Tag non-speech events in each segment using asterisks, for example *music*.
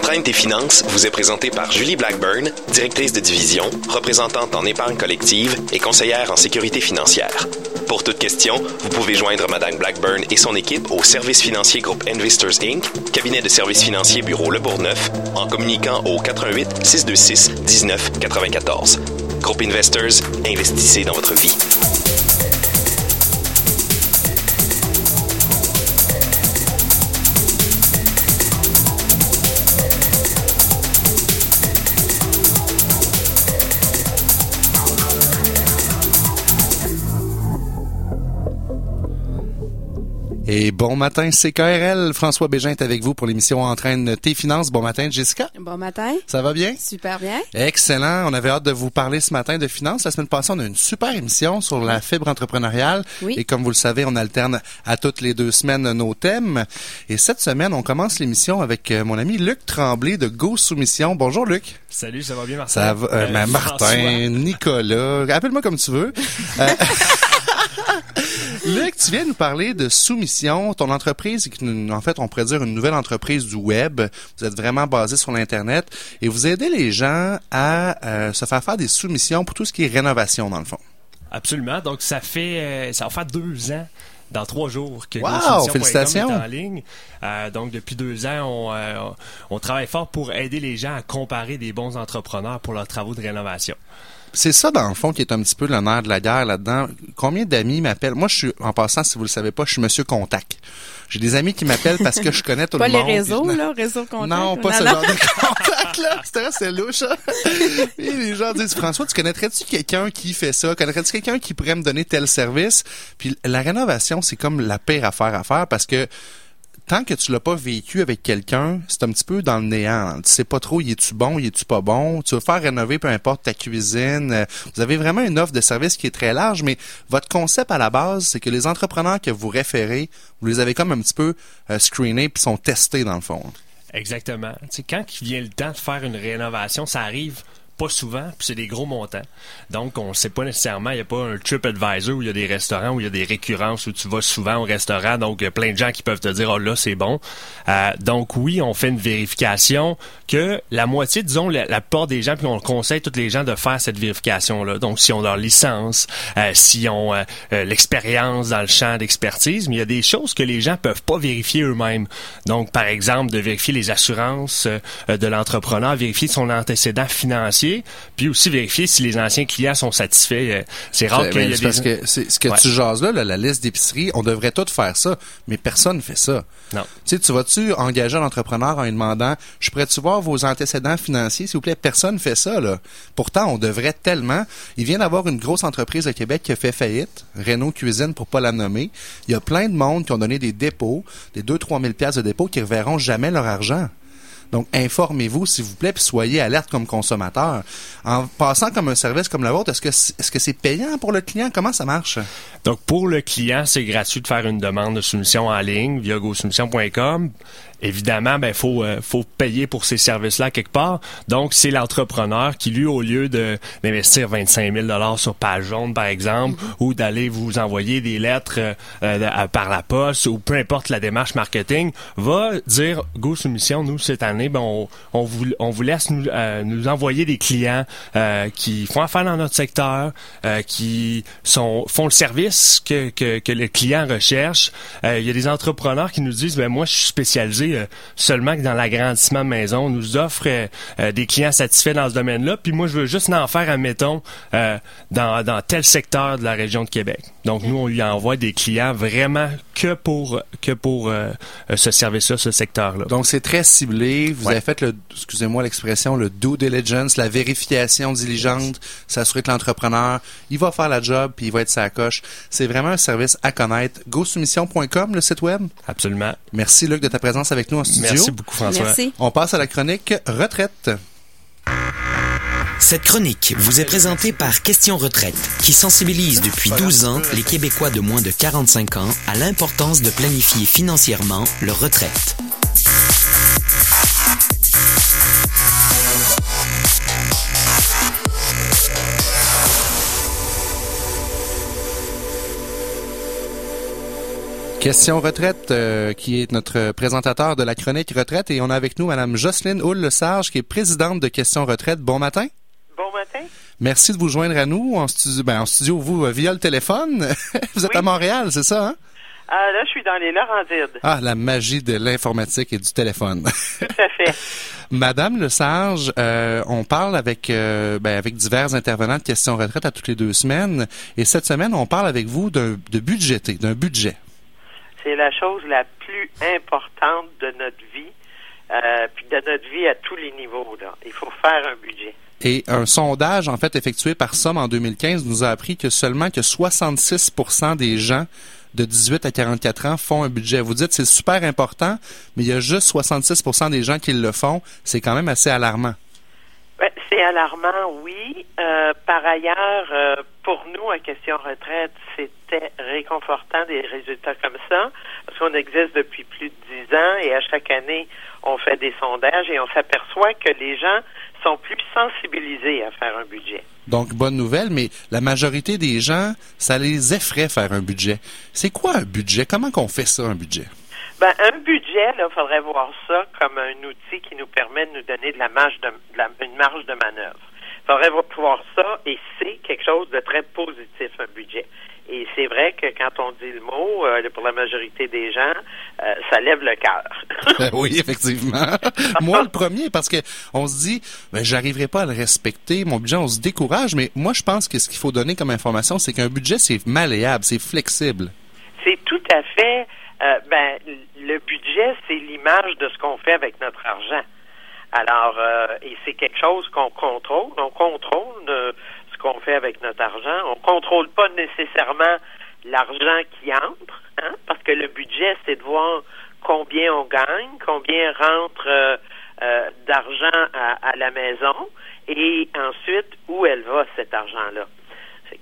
Entraîne tes finances vous est présenté par Julie Blackburn, directrice de division, représentante en épargne collective et conseillère en sécurité financière. Pour toute question, vous pouvez joindre Madame Blackburn et son équipe au service financier groupe Investors Inc., cabinet de services financiers bureau Le Bourgneuf, en communiquant au 88 626 19 94. Groupe Investors, investissez dans votre vie. Et bon matin, CKRL. François Bégin est avec vous pour l'émission Entraîne tes finances. Bon matin, Jessica. Bon matin. Ça va bien? Super bien. Excellent. On avait hâte de vous parler ce matin de finances. La semaine passée, on a une super émission sur la fibre entrepreneuriale. Oui. Et comme vous le savez, on alterne à toutes les deux semaines nos thèmes. Et cette semaine, on commence l'émission avec euh, mon ami Luc Tremblay de Go Soumission. Bonjour, Luc. Salut, ça va bien, Martin? Ça va, euh, Euh, ben, François. Martin, Nicolas, appelle-moi comme tu veux. *laughs* Euh, *laughs* *laughs* Luc, tu viens nous parler de soumission. Ton entreprise, en fait, on pourrait dire une nouvelle entreprise du web. Vous êtes vraiment basé sur l'Internet et vous aidez les gens à euh, se faire faire des soumissions pour tout ce qui est rénovation, dans le fond. Absolument. Donc, ça fait, euh, ça va faire deux ans. Dans trois jours que Wow! Est en ligne. Euh, donc depuis deux ans, on, euh, on travaille fort pour aider les gens à comparer des bons entrepreneurs pour leurs travaux de rénovation. C'est ça, dans le fond, qui est un petit peu le nerf de la guerre là-dedans. Combien d'amis m'appellent? Moi, je suis, en passant, si vous le savez pas, je suis Monsieur Contact. J'ai des amis qui m'appellent parce que je connais tout *laughs* Pas le les monde. réseaux, puis je- là, réseau contact. Non, pas ce non. genre de *laughs* contact, là. C'était c'est louche, hein? *laughs* Et les gens disent, François, tu connaîtrais-tu quelqu'un qui fait ça? Connaîtrais-tu quelqu'un qui pourrait me donner tel service? Puis la rénovation, c'est comme la pire affaire à faire parce que tant que tu l'as pas vécu avec quelqu'un, c'est un petit peu dans le néant. Tu sais pas trop, y es-tu bon, y es-tu pas bon? Tu veux faire rénover peu importe ta cuisine. Euh, Vous avez vraiment une offre de service qui est très large, mais votre concept à la base, c'est que les entrepreneurs que vous référez, vous les avez comme un petit peu euh, screenés puis sont testés dans le fond. Exactement. Tu sais, quand il vient le temps de faire une rénovation, ça arrive pas souvent, puis c'est des gros montants. Donc, on sait pas nécessairement, il n'y a pas un TripAdvisor où il y a des restaurants, où il y a des récurrences, où tu vas souvent au restaurant. Donc, il y a plein de gens qui peuvent te dire, oh là, c'est bon. Euh, donc, oui, on fait une vérification que la moitié, disons, la, la plupart des gens, puis on conseille tous les gens de faire cette vérification-là. Donc, si on leur licence, euh, si on euh, euh, l'expérience dans le champ d'expertise, mais il y a des choses que les gens peuvent pas vérifier eux-mêmes. Donc, par exemple, de vérifier les assurances de l'entrepreneur, vérifier son antécédent financier, puis aussi vérifier si les anciens clients sont satisfaits. Euh, C'est rare qu'il y a des... parce que ce que Ouais. tu jases là, là, la liste d'épicerie, on devrait tous faire ça, mais personne ne fait ça. Non. Tu sais, tu vas-tu engager un entrepreneur en lui demandant, je pourrais-tu voir vos antécédents financiers, s'il vous plaît? Personne ne fait ça, là. Pourtant, on devrait tellement. Il vient d'avoir une grosse entreprise au Québec qui a fait faillite, Renault Cuisine pour pas la nommer. Il y a plein de monde qui ont donné des dépôts, des 2-3 000 piastres de dépôts qui ne reverront jamais leur argent. Donc, informez-vous, s'il vous plaît, puis soyez alerte comme consommateur. En passant comme un service comme le vôtre, est-ce que c'est, est-ce que c'est payant pour le client? Comment ça marche? Donc, pour le client, c'est gratuit de faire une demande de soumission en ligne via gosoumission.com. Évidemment, ben faut euh, faut payer pour ces services-là quelque part. Donc, c'est l'entrepreneur qui, lui, au lieu de d'investir 25 000 dollars sur page jaune, par exemple, ou d'aller vous envoyer des lettres euh, euh, par la poste ou peu importe la démarche marketing, va dire Go Soumission, nous cette année, ben on, on vous on vous laisse nous euh, nous envoyer des clients euh, qui font affaire dans notre secteur, euh, qui sont font le service que que, que le client recherche. Euh, Il y a des entrepreneurs qui nous disent ben moi je suis spécialisé euh, seulement que dans l'agrandissement de maison. On nous offre euh, euh, des clients satisfaits dans ce domaine-là, puis moi je veux juste en faire admettons dans dans tel secteur de la région de Québec. Donc nous on lui envoie des clients vraiment que pour que pour ce service-là, ce secteur-là. Donc, c'est très ciblé. Vous Ouais. avez fait le, excusez-moi l'expression, le due diligence, la vérification diligente, s'assurer que l'entrepreneur, il va faire la job puis il va être sa coche. C'est vraiment un service à connaître. GoSoumission.com, le site web. Absolument. Merci, Luc, de ta présence avec nous en studio. Merci beaucoup François. Merci. On passe à la chronique retraite. Cette chronique vous est présentée par Question Retraite, qui sensibilise depuis 12 ans les Québécois de moins de 45 ans à l'importance de planifier financièrement leur retraite. Question retraite, euh, qui est notre présentateur de la chronique retraite. Et on a avec nous Madame Jocelyne Houle-Lesage, qui est présidente de Question retraite. Bon matin. Bon matin. Merci de vous joindre à nous en studio, ben, en studio vous, euh, via le téléphone. *laughs* vous êtes à Montréal, c'est ça, hein? Ah, là, je suis dans les Laurentides. Ah, la magie de l'informatique et du téléphone. Tout à fait. *laughs* Madame Lesage, euh, on parle avec euh, ben, avec divers intervenants de questions retraite à toutes les deux semaines. Et cette semaine, on parle avec vous de budgéter, d'un budget. C'est la chose la plus importante de notre vie, euh, puis de notre vie à tous les niveaux. Il faut faire un budget. Et un sondage, en fait, effectué par Somme en 2015 nous a appris que seulement que 66 des gens de 18 à 44 ans font un budget. Vous dites c'est super important, mais il y a juste 66 des gens qui le font. C'est quand même assez alarmant. Ben, c'est alarmant, oui. Euh, par ailleurs, euh, pour nous, à Question Retraite, c'était réconfortant des résultats comme ça, parce qu'on existe depuis plus de dix ans et à chaque année, on fait des sondages et on s'aperçoit que les gens sont plus sensibilisés à faire un budget. Donc, bonne nouvelle, mais la majorité des gens, ça les effraie faire un budget. C'est quoi un budget? Comment qu'on fait ça, un budget? Ben, un budget, il faudrait voir ça comme un outil qui nous permet de nous donner de la marge de, une marge de manœuvre. Il faudrait voir ça et c'est quelque chose de très positif, un budget. Et c'est vrai que quand on dit le mot, euh, pour la majorité des gens, euh, ça lève le cœur. *laughs* oui, effectivement. *laughs* moi, le premier, parce que on se dit, ben, j'arriverai pas à le respecter, mon budget, on se décourage, mais moi, je pense que ce qu'il faut donner comme information, c'est qu'un budget, c'est malléable, c'est flexible. C'est tout à fait, euh, ben, le budget, c'est l'image de ce qu'on fait avec notre argent. Alors, et c'est quelque chose qu'on contrôle. On contrôle qu'on fait avec notre argent. On contrôle pas nécessairement l'argent qui entre, hein, parce que le budget, c'est de voir combien on gagne, combien rentre euh, euh, d'argent à, la maison, et ensuite où elle va cet argent-là.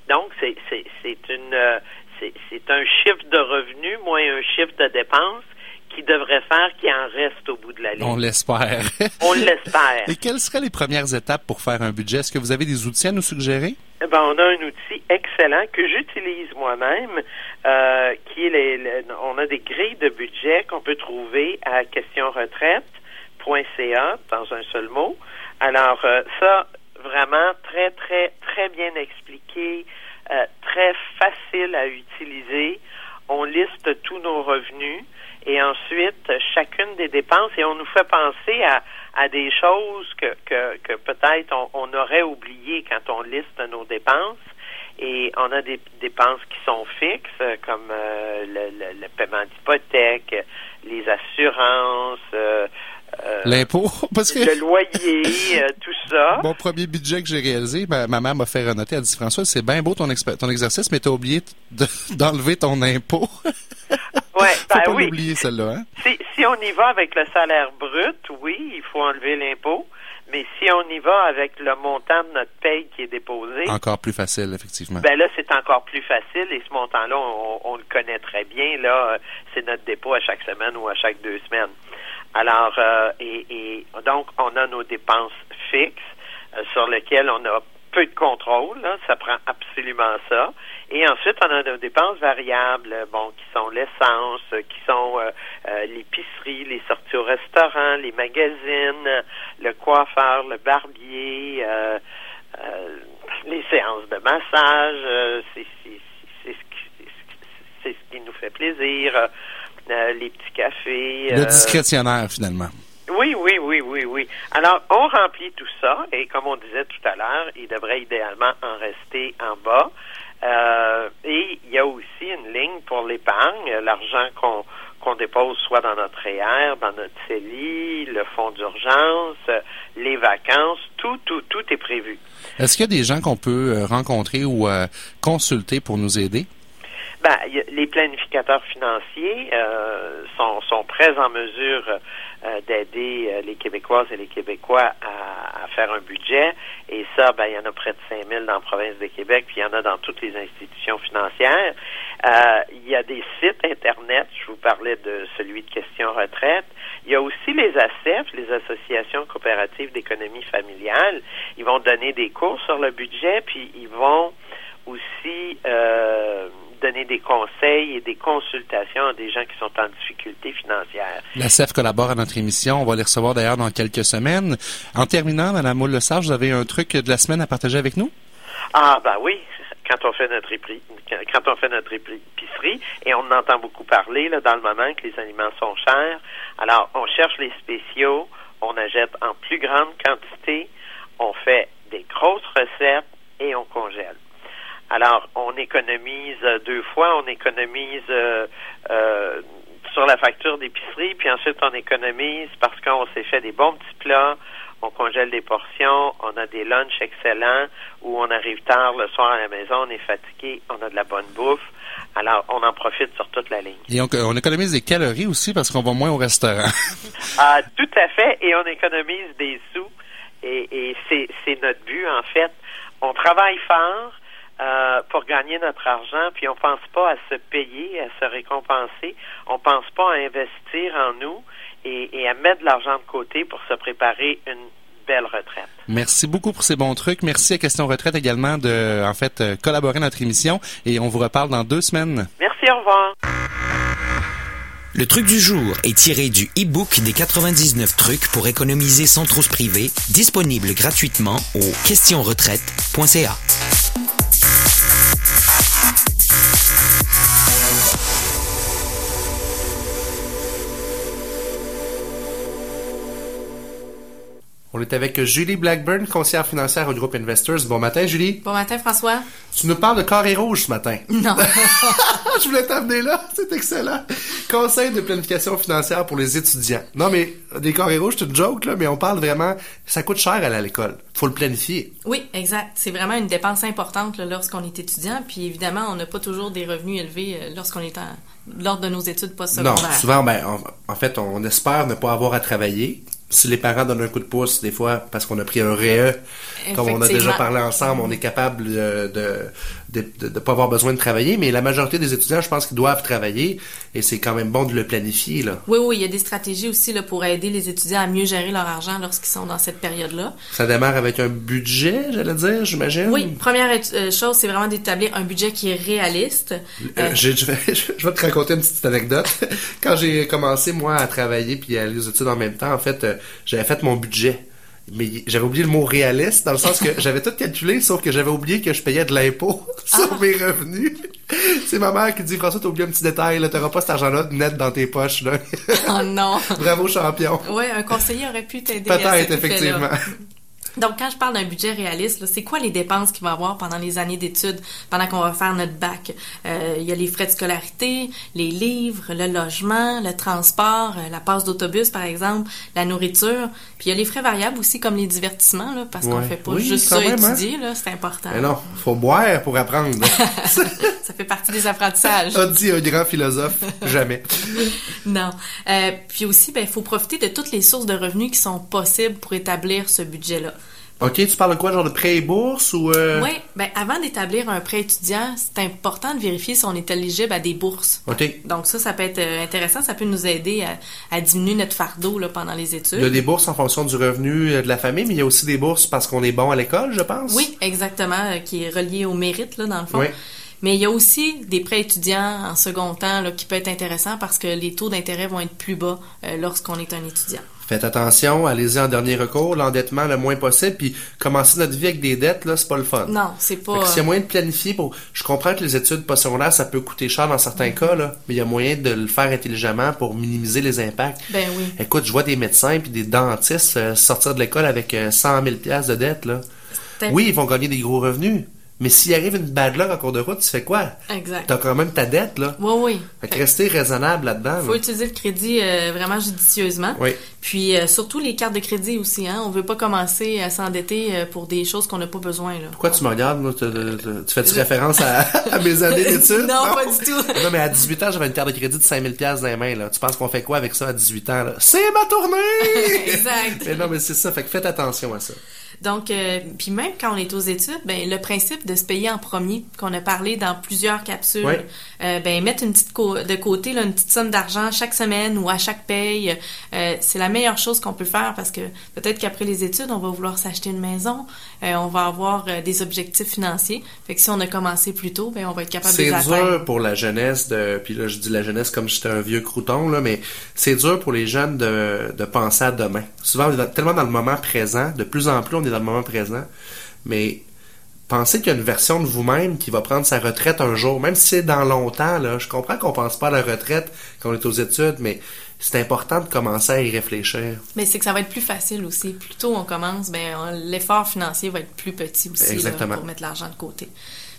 Donc, c'est une euh, c'est un chiffre de revenu moins un chiffre de dépenses qui devrait faire qu'il en reste au bout de la ligne. On l'espère. *laughs* On l'espère. Et quelles seraient les premières étapes pour faire un budget? Est-ce que vous avez des outils à nous suggérer? Eh ben, on a un outil excellent que j'utilise moi-même, euh, qui est les, on a des grilles de budget qu'on peut trouver à questionretraite.ca dans un seul mot. Alors euh, ça, vraiment très très très bien expliqué, euh, très facile à utiliser. On liste tous nos revenus et ensuite chacune des dépenses et on nous fait penser à, à des choses que, que, que peut-être on, aurait oubliées quand on liste nos dépenses. Et on a des dépenses qui sont fixes, comme euh, le, le, paiement d'hypothèque, les assurances, euh, euh, L'impôt, *laughs* parce que... Le loyer, tout ça. *laughs* Mon premier budget que j'ai réalisé, ma, maman m'a fait renoter. Elle dit, François, c'est bien beau ton, ton exercice, mais t'as oublié *laughs* d'enlever ton impôt. Ouais, faut ben pas l'oublier, celle-là. Hein? Si, si on y va avec le salaire brut, oui, il faut enlever l'impôt. Mais si on y va avec le montant de notre paye qui est déposé. Encore plus facile, effectivement. Ben là, c'est encore plus facile et ce montant-là, on, le connaît très bien. Là, c'est notre dépôt à chaque semaine ou à chaque deux semaines. Alors, euh, et, et, donc, on a nos dépenses fixes euh, sur lesquelles on a peu de contrôle, là, ça prend absolument ça. Et ensuite, on a des dépenses variables, bon, qui sont l'essence, qui sont euh, euh, l'épicerie, les sorties au restaurant, les magazines, le coiffeur, le barbier, euh, les séances de massage, c'est ce qui nous fait plaisir, les petits cafés. Le discrétionnaire, finalement. Oui, oui, oui, oui, oui. Alors, on remplit tout ça et comme on disait tout à l'heure, il devrait idéalement en rester en bas. Euh, et il y a aussi une ligne pour l'épargne, l'argent qu'on qu'on dépose soit dans notre REER, dans notre CELI, le fonds d'urgence, les vacances, tout, tout, tout est prévu. Est-ce qu'il y a des gens qu'on peut euh, rencontrer ou euh, consulter pour nous aider? Ben, les planificateurs financiers euh, sont, sont prêts en mesure euh, d'aider euh, les Québécoises et les Québécois à, à, faire un budget. Et ça, ben, il y en a près de 5 000 dans la province de Québec, puis il y en a dans toutes les institutions financières. Euh, il y a des sites Internet, je vous parlais de celui de Question Retraite. Il y a aussi les ACEF, les Associations coopératives d'économie familiale. Ils vont donner des cours sur le budget, puis ils vont aussi de donner des conseils et des consultations à des gens qui sont en difficulté financière. La CEF collabore à notre émission. On va les recevoir d'ailleurs dans quelques semaines. En terminant, Mme Moule-Lesage, vous avez un truc de la semaine à partager avec nous? Ah, ben oui. *laughs* Quand on fait notre épicerie, quand on fait notre épicerie, et on en entend beaucoup parler là, dans le moment que les aliments sont chers. Alors, on cherche les spéciaux, on achète en plus grande quantité, on fait des grosses recettes et on congèle. Alors, on économise euh, deux fois, on économise euh, euh, sur la facture d'épicerie, puis ensuite on économise parce qu'on s'est fait des bons petits plats, on congèle des portions, on a des lunchs excellents, où on arrive tard le soir à la maison, on est fatigué, on a de la bonne bouffe. Alors, on en profite sur toute la ligne. Et on, on économise des calories aussi parce qu'on va moins au restaurant. *laughs* ah, tout à fait, et on économise des sous, et, et c'est notre but en fait. On travaille fort, euh, pour gagner notre argent, puis on pense pas à se payer, à se récompenser, on pense pas à investir en nous et, et à mettre de l'argent de côté pour se préparer une belle retraite. Merci beaucoup pour ces bons trucs. Merci à Question Retraite également de, en fait, euh, collaborer à notre émission et on vous reparle dans deux semaines. Merci, au revoir. Le truc du jour est tiré du e-book des 99 trucs pour économiser sans trop se priver, disponible gratuitement au questionretraite.ca. On est avec Julie Blackburn, conseillère financière au groupe Investors. Bon matin, Julie. Bon matin, François. Tu nous parles de carré rouge ce matin. Non. *laughs* Je voulais t'amener là. C'est excellent. Conseil de planification financière pour les étudiants. Non, mais des carrés rouges, c'est une joke, là, mais on parle vraiment, ça coûte cher à aller à l'école. Faut le planifier. Oui, exact. C'est vraiment une dépense importante lorsqu'on est étudiant. Puis évidemment, on n'a pas toujours des revenus élevés euh, lorsqu'on est en, lors de nos études postsecondaires. Non, souvent, ben, en, en fait, on espère ne pas avoir à travailler si les parents donnent un coup de pouce, des fois, parce qu'on a pris un REE, comme on a déjà parlé ensemble, on est capable de, de, de, de, pas avoir besoin de travailler, mais la majorité des étudiants, je pense qu'ils doivent travailler et c'est quand même bon de le planifier. Là. Oui, oui, il y a des stratégies aussi là, pour aider les étudiants à mieux gérer leur argent lorsqu'ils sont dans cette période-là. Ça démarre avec un budget, j'allais dire, j'imagine? Oui, première euh, chose, c'est vraiment d'établir un budget qui est réaliste. Euh, je, je, vais, *laughs* je vais te raconter une petite anecdote. *laughs* Quand j'ai commencé, moi, à travailler puis à aller aux études en même temps, en fait, euh, j'avais fait mon budget mais j'avais oublié le mot réaliste dans le sens que j'avais tout calculé sauf que j'avais oublié que je payais de l'impôt *laughs* sur ah. mes revenus. C'est ma mère qui dit François t'as oublié un petit détail là, t'auras pas cet argent-là net dans tes poches là. Oh non. *laughs* Bravo champion. Ouais, un conseiller aurait pu t'aider. Peut-être effectivement. Donc, quand je parle d'un budget réaliste, c'est quoi les dépenses qu'il va avoir pendant les années d'études, pendant qu'on va faire notre bac? Euh, il y a les frais de scolarité, les livres, le logement, le transport, euh, la passe d'autobus, par exemple, la nourriture. Puis il y a les frais variables aussi, comme les divertissements, là, parce qu'on fait pas juste ça hein? étudier, là, c'est important. Mais non, faut boire pour apprendre. *laughs* *laughs* ça fait partie des apprentissages. A dit un grand philosophe, jamais. *laughs* non. Euh, puis aussi, ben, il faut profiter de toutes les sources de revenus qui sont possibles pour établir ce budget-là. OK, tu parles de quoi, genre de prêt et bourse ou... Euh... Oui, ben avant d'établir un prêt étudiant, c'est important de vérifier si on est éligible à des bourses. OK. Donc ça, ça peut être euh, intéressant, ça peut nous aider à, diminuer notre fardeau là, pendant les études. Il y a des bourses en fonction du revenu euh, de la famille, mais il y a aussi des bourses parce qu'on est bon à l'école, je pense. Oui, exactement, euh, qui est relié au mérite, là, dans le fond. Oui. Mais il y a aussi des prêts étudiants en second temps là, qui peut être intéressant parce que les taux d'intérêt vont être plus bas lorsqu'on est un étudiant. Faites attention, allez-y en dernier recours, l'endettement le moins possible, puis commencer notre vie avec des dettes, là, c'est pas le fun. Non, c'est pas... S'il y a moyen de planifier pour... Je comprends que les études postsecondaires, ça peut coûter cher dans certains cas, là, mais il y a moyen de le faire intelligemment pour minimiser les impacts. Ben oui. Écoute, je vois des médecins puis des dentistes euh, sortir de l'école avec 100 000 de dettes, là. Oui, ils vont gagner des gros revenus, mais s'il arrive une bad luck en cours de route, tu fais quoi? Exact. T'as quand même ta dette, là. Oui, oui. Fait que rester raisonnable là-dedans. Faut utiliser le crédit euh, vraiment judicieusement. Oui. Puis euh, surtout les cartes de crédit aussi, hein. On veut pas commencer à s'endetter euh, pour des choses qu'on n'a pas besoin, là. Pourquoi tu me regardes, Tu, fais-tu référence *laughs* à, mes années d'études? *laughs* non, pas du tout. non, mais à 18 ans, j'avais une carte de crédit de 5000 pièces dans les mains, là. Tu penses qu'on fait quoi avec ça à 18 ans, là? C'est ma tournée! *laughs* exact. mais non, mais c'est ça. Fait que faites attention à ça. Donc, euh, puis même quand on est aux études, ben le principe de se payer en premier, qu'on a parlé dans plusieurs capsules, euh, ben mettre une petite co- de côté là, une petite somme d'argent chaque semaine ou à chaque paye, euh, c'est la meilleure chose qu'on peut faire parce que peut-être qu'après les études, on va vouloir s'acheter une maison, euh, on va avoir euh, des objectifs financiers. Fait que si on a commencé plus tôt, ben on va être capable de C'est les atteindre. dur pour la jeunesse de, puis là je dis la jeunesse comme j'étais un vieux crouton là, mais c'est dur pour les jeunes de, de penser à demain. Souvent tellement dans le moment présent, de plus en plus on est dans le moment présent, mais pensez qu'il y a une version de vous-même qui va prendre sa retraite un jour, même si c'est dans longtemps là. Je comprends qu'on pense pas à la retraite quand on est aux études, mais c'est important de commencer à y réfléchir. Mais c'est que ça va être plus facile aussi. Plus tôt on commence, ben l'effort financier va être plus petit aussi là, pour mettre l'argent de côté.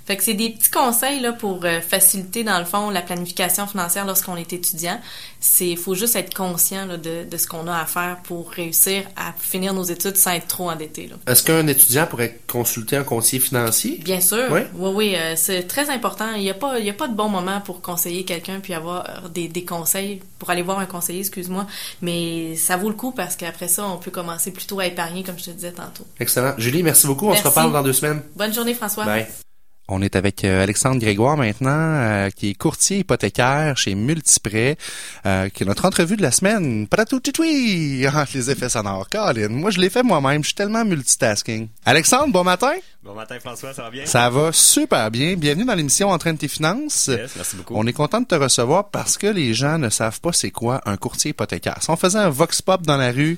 Fait que c'est des petits conseils là pour euh, faciliter dans le fond la planification financière lorsqu'on est étudiant. C'est faut juste être conscient là, de, de ce qu'on a à faire pour réussir à finir nos études sans être trop endetté. Est-ce qu'un étudiant pourrait consulter un conseiller financier? Bien sûr. Oui. Oui, oui, euh, c'est très important. Il n'y a pas, il y a pas de bon moment pour conseiller quelqu'un puis avoir des, des conseils pour aller voir un conseiller, excuse-moi. Mais ça vaut le coup parce qu'après ça, on peut commencer plutôt à épargner, comme je te disais tantôt. Excellent. Julie, merci beaucoup. On Merci. se reparle dans deux semaines. Bonne journée, François. Bye. On est avec euh, Alexandre Grégoire maintenant, euh, qui est courtier hypothécaire chez Multiprêt, euh, qui est notre entrevue de la semaine. Paratou titoui! *laughs* Ah, les effets sonores. Colin, moi je l'ai fait moi-même, je suis tellement multitasking. Alexandre, bon matin. Bon matin François, ça va bien? Ça va super bien. Bienvenue dans l'émission Entraîne tes finances. Yes, merci beaucoup. On est content de te recevoir parce que les gens ne savent pas c'est quoi un courtier hypothécaire. Si on faisait un vox pop dans la rue,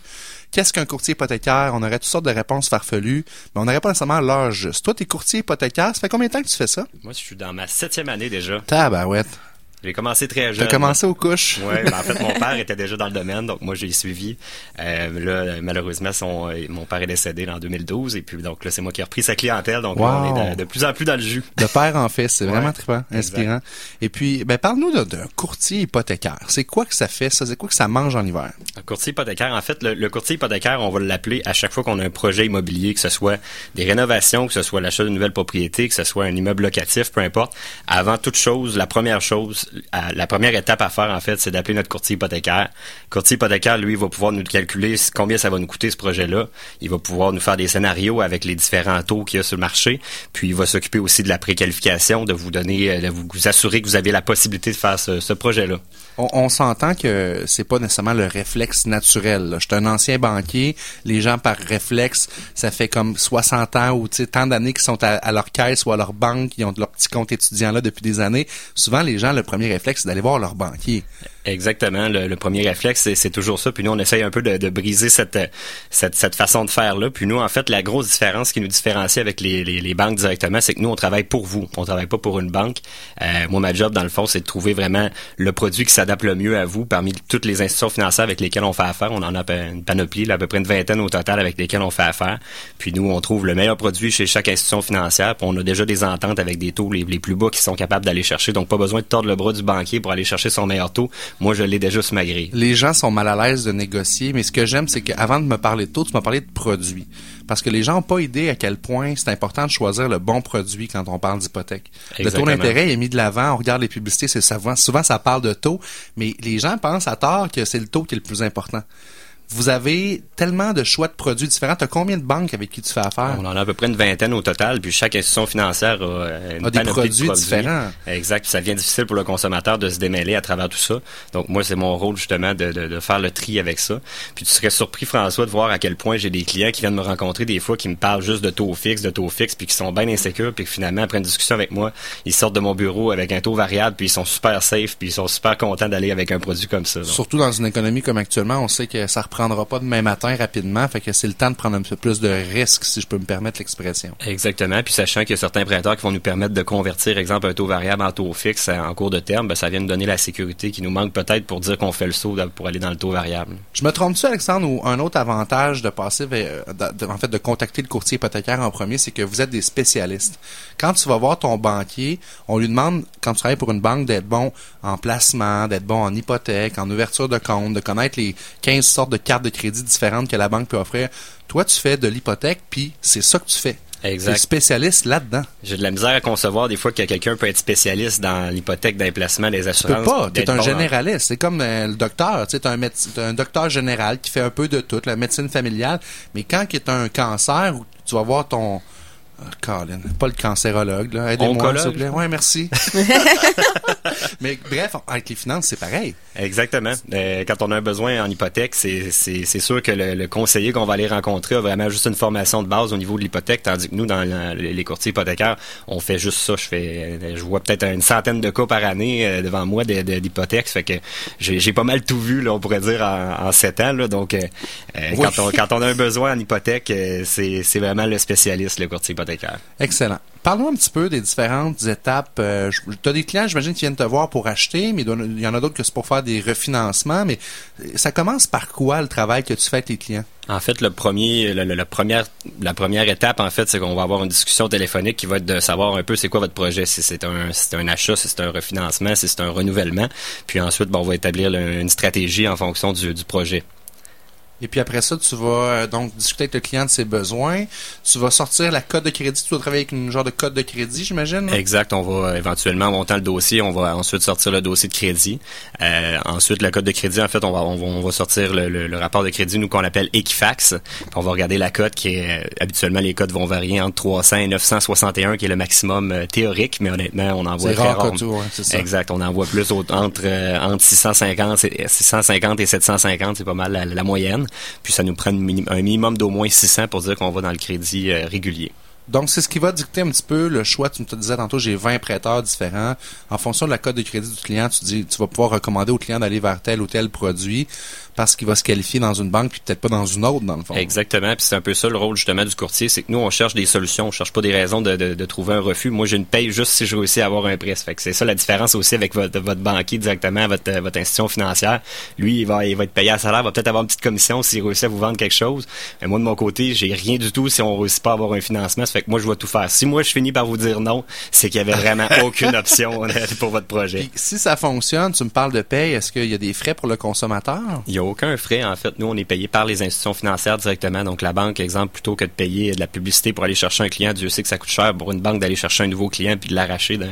qu'est-ce qu'un courtier hypothécaire? On aurait toutes sortes de réponses farfelues, mais on n'aurait pas nécessairement l'heure juste. Toi, t'es courtier hypothécaire, ça fait combien de temps que tu fais ça? Moi, je suis dans ma septième année déjà. Tabarouette. J'ai commencé très T'as jeune. commencé aux couches? Ouais, ben, en fait, mon père était déjà dans le domaine, donc moi, j'ai suivi. Euh, là, malheureusement, son, mon père est décédé en 2012, et puis donc là, c'est moi qui ai repris sa clientèle, donc là, on est de, de plus en plus dans le jus. De père en fils, c'est vraiment Ouais, trippant, exact. inspirant. Et puis, ben, parle-nous d'un courtier hypothécaire. C'est quoi que ça fait, ça? C'est quoi que ça mange en hiver? Un courtier hypothécaire, en fait, le, le courtier hypothécaire, on va l'appeler à chaque fois qu'on a un projet immobilier, que ce soit des rénovations, que ce soit l'achat d'une nouvelle propriété, que ce soit un immeuble locatif, peu importe. Avant toute chose, la première chose, la première étape à faire, en fait, c'est d'appeler notre courtier hypothécaire. Courtier hypothécaire, lui, va pouvoir nous calculer combien ça va nous coûter ce projet-là. Il va pouvoir nous faire des scénarios avec les différents taux qu'il y a sur le marché. Puis il va s'occuper aussi de la préqualification, de vous donner, euh, de vous assurer que vous avez la possibilité de faire ce, projet-là. On, s'entend que c'est pas nécessairement le réflexe naturel. Je suis un ancien banquier. Les gens, par réflexe, ça fait comme 60 ans ou tant d'années qu'ils sont à, à leur caisse ou à leur banque, ils ont leur petit compte étudiant là depuis des années. Souvent, les gens, le premier réflexe, c'est d'aller voir leur banquier. Exactement. Le, le premier réflexe, c'est, toujours ça. Puis nous, on essaye un peu de, de briser cette, cette, cette façon de faire-là. Puis nous, en fait, la grosse différence qui nous différencie avec les, les, les banques directement, c'est que nous, on travaille pour vous. On travaille pas pour une banque. Euh, moi, ma job, dans le fond, c'est de trouver vraiment le produit qui s'adapte le mieux à vous parmi toutes les institutions financières avec lesquelles on fait affaire. On en a une panoplie, là, à peu près une vingtaine au total avec lesquelles on fait affaire. Puis nous, on trouve le meilleur produit chez chaque institution financière. Puis on a déjà des ententes avec des taux les, les plus bas qui sont capables d'aller chercher. Donc, pas besoin de tordre le bras du banquier pour aller chercher son meilleur taux. Moi, je l'ai déjà sur ma grille. Les gens sont mal à l'aise de négocier, mais ce que j'aime, c'est qu'avant de me parler de taux, tu m'as parlé de produits. Parce que les gens n'ont pas idée à quel point c'est important de choisir le bon produit quand on parle d'hypothèque. Le taux d'intérêt est mis de l'avant, on regarde les publicités, c'est souvent, souvent ça parle de taux, mais les gens pensent à tort que c'est le taux qui est le plus important. Vous avez tellement de choix de produits différents. Tu as combien de banques avec qui tu fais affaire? On en a à peu près une vingtaine au total, puis chaque institution financière a, euh, une A des panoplie de produits différents. Exact, puis ça devient difficile pour le consommateur de se démêler à travers tout ça. Donc moi, c'est mon rôle justement de, de, de faire le tri avec ça. Puis tu serais surpris, François, de voir à quel point j'ai des clients qui viennent me rencontrer des fois qui me parlent juste de taux fixe, de taux fixe, puis qui sont bien insécures, puis que finalement, après une discussion avec moi, ils sortent de mon bureau avec un taux variable, puis ils sont super safe, puis ils sont super contents d'aller avec un produit comme ça. donc. Surtout dans une économie comme actuellement, on sait que ça reprendra pas demain matin rapidement, fait que c'est le temps de prendre un peu plus de risques, si je peux me permettre l'expression. Exactement. Puis sachant qu'il y a certains prêteurs qui vont nous permettre de convertir, exemple, un taux variable en taux fixe en cours de terme, ben, ça vient nous donner la sécurité qui nous manque peut-être pour dire qu'on fait le saut pour aller dans le taux variable. Je me trompe-tu, Alexandre, ou un autre avantage de passer vers, de- de- en fait, de contacter le courtier hypothécaire en premier, c'est que vous êtes des spécialistes. Quand tu vas voir ton banquier, on lui demande, quand tu travailles pour une banque, d'être bon en placement, d'être bon en hypothèque, en ouverture de compte, de connaître les 15 sortes de cartes de crédit différentes que la banque peut offrir. Toi, tu fais de l'hypothèque, puis c'est ça que tu fais. Exact. spécialiste là-dedans. J'ai de la misère à concevoir des fois que quelqu'un peut être spécialiste dans l'hypothèque, d'emplacement des assurances. Tu peux pas. T'es un généraliste. C'est comme euh, le docteur. Tu es un, un docteur général qui fait un peu de tout, la médecine familiale. Mais quand il y a un cancer, tu vas voir ton ah, Colin, pas le cancérologue, là. Aidez-moi, s'il vous plaît. Ouais, merci. *laughs* *laughs* Mais bref, avec les finances, c'est pareil. Exactement. Euh, quand on a un besoin en hypothèque, c'est, sûr que le, conseiller qu'on va aller rencontrer a vraiment juste une formation de base au niveau de l'hypothèque, tandis que nous, dans les courtiers hypothécaires, on fait juste ça. Je fais, je vois peut-être une centaine de cas par année euh, devant moi d'hypothèques. fait que j'ai, pas mal tout vu, là, on pourrait dire, en, sept ans. Là, donc, euh, quand, on, quand on a un besoin en hypothèque, c'est, c'est vraiment le spécialiste, le courtier hypothécaire. Excellent. Parle-nous un petit peu des différentes étapes. Euh, tu as des clients, j'imagine, qui viennent te voir pour acheter, mais il y en a d'autres que c'est pour faire des refinancements. Mais ça commence par quoi le travail que tu fais avec tes clients? En fait, le premier, la première, la première étape, en fait, c'est qu'on va avoir une discussion téléphonique qui va être de savoir un peu c'est quoi votre projet, si c'est un, si c'est un achat, si c'est un refinancement, si c'est un renouvellement. Puis ensuite, on va établir une stratégie en fonction du projet. Et puis après ça, tu vas euh, donc discuter avec le client de ses besoins. Tu vas sortir la code de crédit. Tu vas travailler avec une genre de code de crédit, j'imagine. Exact. On va éventuellement monter le dossier. On va ensuite sortir le dossier de crédit. Euh, ensuite, le code de crédit, en fait, on va on va, sortir le, rapport de crédit, nous qu'on appelle Equifax. on va regarder la cote qui est euh, habituellement les codes vont varier entre 300 et 961, qui est le maximum théorique, mais honnêtement, on en voit très rare. ça. Exact. On en voit plus entre entre 650 et 650 et 750, c'est pas mal la moyenne. Puis ça nous prend un minimum d'au moins 600 pour dire qu'on va dans le crédit euh, régulier. Donc, c'est ce qui va dicter un petit peu le choix. Tu me disais tantôt, j'ai 20 prêteurs différents. En fonction de la cote de crédit du client, tu dis, tu vas pouvoir recommander au client d'aller vers tel ou tel produit parce qu'il va se qualifier dans une banque puis peut-être pas dans une autre dans le fond. Exactement, puis c'est un peu ça le rôle justement du courtier, c'est que nous on cherche des solutions, on cherche pas des raisons de, de, de trouver un refus. Moi, je ne paye juste si je réussis à avoir un prêt. Fait que c'est ça la différence aussi avec votre, votre banquier directement, votre, votre institution financière. Lui, il va, il va être payé à salaire, va peut-être avoir une petite commission s'il réussit à vous vendre quelque chose. Mais moi de mon côté, j'ai rien du tout si on réussit pas à avoir un financement. Ça fait que moi je vais tout faire. Si moi je finis par vous dire non, c'est qu'il y avait vraiment *laughs* aucune option pour votre projet. si ça fonctionne, tu me parles de paye, est-ce qu'il y a des frais pour le consommateur? Il y a aucun frais en fait, nous, on est payé par les institutions financières directement. Donc, la banque, exemple, plutôt que de payer de la publicité pour aller chercher un client, Dieu sait que ça coûte cher pour une banque d'aller chercher un nouveau client puis de l'arracher, de,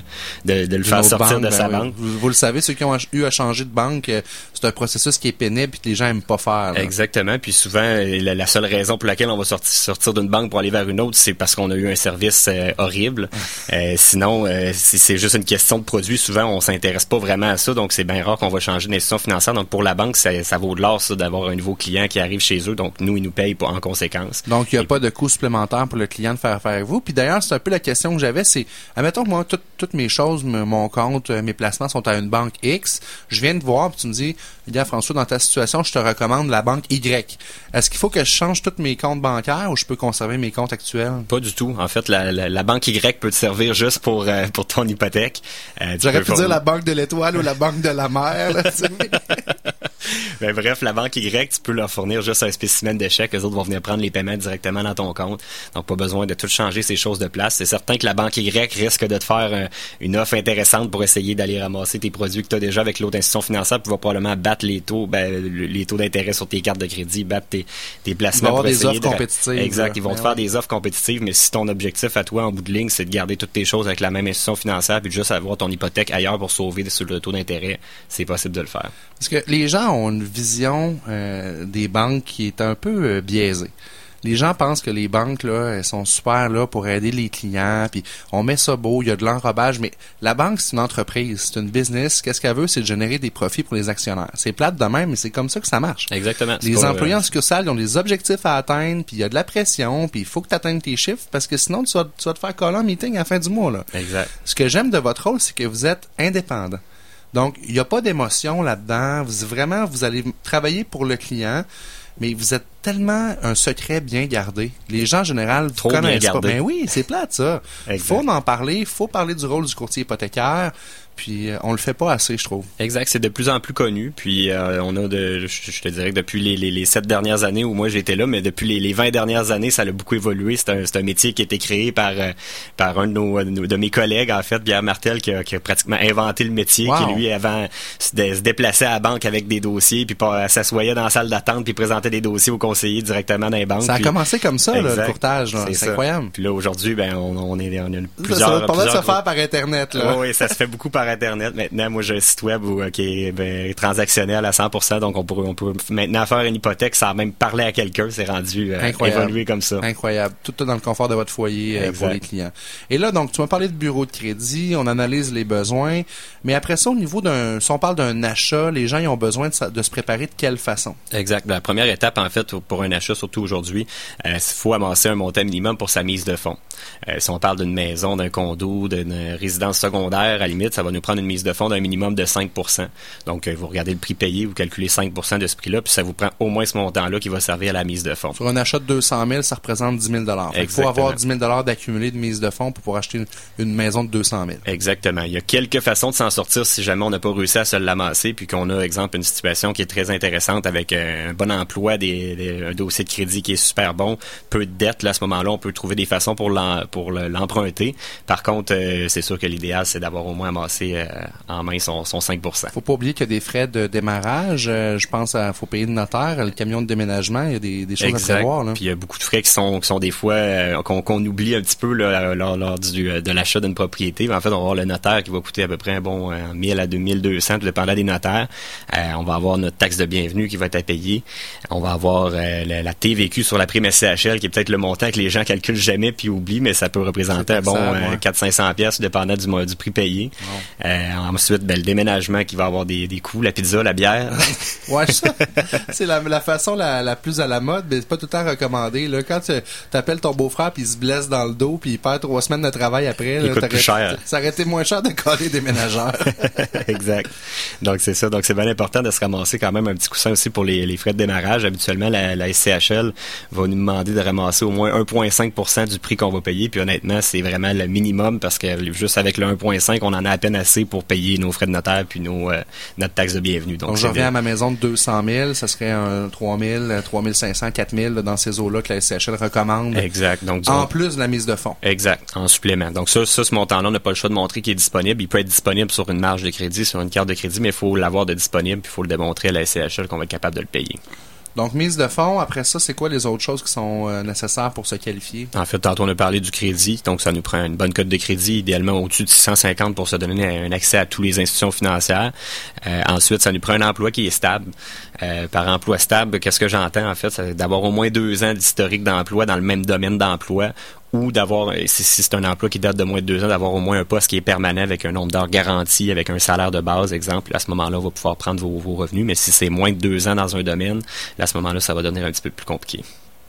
de, le faire sortir de sa ben banque. Vous, le savez, ceux qui ont eu à changer de banque, euh, c'est un processus qui est pénible et que les gens aiment pas faire. Exactement. Puis souvent, euh, la, seule raison pour laquelle on va sortir, sortir d'une banque pour aller vers une autre, c'est parce qu'on a eu un service euh, horrible. *laughs* sinon, si c'est juste une question de produit, souvent, on s'intéresse pas vraiment à ça. Donc, c'est bien rare qu'on va changer d'institution financière. Donc, pour la banque, ça, ça vaut ça, d'avoir un nouveau client qui arrive chez eux. Donc, nous, ils nous payent en conséquence. Donc, il n'y a pas de coût supplémentaire pour le client de faire affaire avec vous. Puis d'ailleurs, c'est un peu la question que j'avais, c'est, admettons que moi, toutes mes choses, mon compte, euh, mes placements sont à une banque X. Je viens de voir, puis tu me dis, a François, dans ta situation, je te recommande la banque Y. Est-ce qu'il faut que je change tous mes comptes bancaires ou je peux conserver mes comptes actuels? Pas du tout. En fait, la, banque Y peut te servir juste pour, euh, pour ton hypothèque. Euh, J'aurais pu dire la banque de l'étoile ou la banque de la mer. *laughs* ben, bref, la banque Y, tu peux leur fournir juste un spécimen de chèque. Les autres vont venir prendre les paiements directement dans ton compte. Donc, pas besoin de tout changer ces choses de place. C'est certain que la banque Y risque de te faire euh, une offre intéressante pour essayer d'aller ramasser tes produits que tu as déjà avec l'autre institution financière, puis va probablement battre les taux, ben, les taux d'intérêt sur tes cartes de crédit, battre tes, tes placements. Pour des offres compétitives. Exact. Ils vont te faire des offres compétitives, mais si ton objectif à toi, en bout de ligne, c'est de garder toutes tes choses avec la même institution financière, puis de juste avoir ton hypothèque ailleurs pour sauver sur le taux d'intérêt, c'est possible de le faire. Parce que les gens ont une vision euh, des banques qui est un peu euh, biaisée les gens pensent que les banques là, elles sont super là pour aider les clients, puis on met ça beau, il y a de l'enrobage, mais la banque c'est une entreprise, c'est une business. Qu'est-ce qu'elle veut, c'est de générer des profits pour les actionnaires. C'est plate de même, mais c'est comme ça que ça marche. Exactement. Les employés en succursale ont des objectifs à atteindre, puis il y a de la pression, puis il faut que tu atteignes tes chiffres parce que sinon tu vas, te faire coller en meeting à la fin du mois là. Exact. Ce que j'aime de votre rôle, c'est que vous êtes indépendant. Donc, il n'y a pas d'émotion là-dedans. Vous vraiment, vous allez travailler pour le client mais vous êtes tellement un secret bien gardé. Les gens en général vous Trop connaissent pas. Ben oui, c'est plate ça. Il faut en parler, il faut parler du rôle du courtier hypothécaire. Puis euh, on le fait pas assez, je trouve. Exact, c'est de plus en plus connu. Puis euh, on a de, je, te dirais que depuis les, les, sept dernières années où moi j'étais là, mais depuis les, les 20 dernières années, ça a beaucoup évolué. C'est un, un métier qui a été créé par euh, par un de nos, de mes collègues en fait, Pierre Martel, qui a, qui a pratiquement inventé le métier, qui lui avant se, déplaçait à la banque avec des dossiers, puis s'assoyait dans la salle d'attente, puis présentait des dossiers au conseiller directement dans les banques. Ça a puis- commencé comme ça, là, le courtage. C'est incroyable. Puis là, aujourd'hui, ben, on, on est, on a Ça, plusieurs. ça va pas mal se faire par Internet. Là. oui, ça se fait beaucoup par Internet. Maintenant, moi, j'ai un site web où, euh, qui est ben, transactionnel à 100%, donc on peut, on peut maintenant faire une hypothèque sans même parler à quelqu'un. C'est rendu euh, Incroyable. évolué comme ça. Incroyable. Tout dans le confort de votre foyer euh, pour les clients. Et là, donc, tu m'as parlé de bureau de crédit, on analyse les besoins, mais après ça, au niveau d'un, si on parle d'un achat, les gens ils ont besoin de se préparer de quelle façon? Exact. La première étape, en fait, pour un achat, surtout aujourd'hui, euh, il faut amasser un montant minimum pour sa mise de fonds. Euh, si on parle d'une maison, d'un condo, d'une résidence secondaire, à la limite, ça va nous prendre une mise de fonds d'un minimum de 5% Donc, euh, vous regardez le prix payé, vous calculez 5% de ce prix-là, puis ça vous prend au moins ce montant-là qui va servir à la mise de fonds. Sur un achat de 200 000, ça représente 10 000 Il faut avoir 10 000 d'accumulé de mise de fonds pour pouvoir acheter une, une maison de 200 000. Exactement. Il y a quelques façons de s'en sortir si jamais on n'a pas réussi à se l'amasser, puis qu'on a, exemple, une situation qui est très intéressante avec euh, un bon emploi, des, des- un dossier de crédit qui est super bon, peu de dettes. Là, à ce moment-là, on peut trouver des façons pour l'emprunter. Par contre, euh, c'est sûr que l'idéal, c'est d'avoir au moins amassé euh, en main son, son 5 Faut pas oublier qu'il y a des frais de démarrage. Euh, je pense à faut payer le notaire, le camion de déménagement. Il y a des, des choses à prévoir. Là. Puis il y a beaucoup de frais qui sont, qui sont des fois euh, qu'on oublie un petit peu là, lors, lors du, euh, de l'achat d'une propriété. En fait, on va avoir le notaire qui va coûter à peu près un bon euh, 1000 à 2200, tout dépendant des notaires. Euh, on va avoir notre taxe de bienvenue qui va être à payer. On va avoir euh, la, la TVQ sur la prime SCHL qui est peut-être le montant que les gens calculent jamais puis oublient, mais ça peut représenter un bon taxable, euh, ouais. 400-500 pièces dépendant du, du prix payé. Euh, ensuite, ben, le déménagement qui va avoir des, des coûts, la pizza, la bière. *laughs* Ouais, ça, c'est la, la façon la, la plus à la mode, mais c'est pas tout le temps recommandé. Là, quand tu appelles ton beau-frère puis il se blesse dans le dos puis il perd trois semaines de travail après, Il là, plus cher. Ça aurait été moins cher de coller des ménageurs. *laughs* exact. Donc c'est ça. Donc c'est bien important de se ramasser quand même un petit coussin aussi pour les, les frais de démarrage. Habituellement, la, la SCHL va nous demander de ramasser au moins 1,5 du prix qu'on va payer. Puis honnêtement, c'est vraiment le minimum parce que juste avec le 1,5, on en a à peine assez pour payer nos frais de notaire puis nos, euh, notre taxe de bienvenue. Donc, Donc, je reviens à ma maison de 200 000, ça serait un 3 000, 3 500, 4 000 là, dans ces eaux-là que la SCHL recommande. Exact. Donc En plus de la mise de fonds. Exact, en supplément. Donc ça, ça ce montant-là, on n'a pas le choix de montrer qu'il est disponible. Il peut être disponible sur une marge de crédit, sur une carte de crédit, mais il faut l'avoir de disponible, puis il faut le démontrer à la SCHL qu'on va être capable de le payer. Donc, mise de fonds, après ça, c'est quoi les autres choses qui sont euh, nécessaires pour se qualifier? En fait, tantôt on a parlé du crédit, donc ça nous prend une bonne cote de crédit, idéalement au-dessus de 650 pour se donner un accès à toutes les institutions financières. Euh, ensuite, ça nous prend un emploi qui est stable. Euh, par emploi stable, qu'est-ce que j'entends en fait, c'est d'avoir au moins deux ans d'historique d'emploi dans le même domaine d'emploi ou d'avoir, euh, si, c'est un emploi qui date de moins de deux ans, d'avoir au moins un poste qui est permanent avec un nombre d'heures garanti, avec un salaire de base, exemple. À ce moment-là, on va pouvoir prendre vos, revenus, mais si c'est moins de deux ans dans un domaine, à ce moment-là, ça va devenir un petit peu plus compliqué.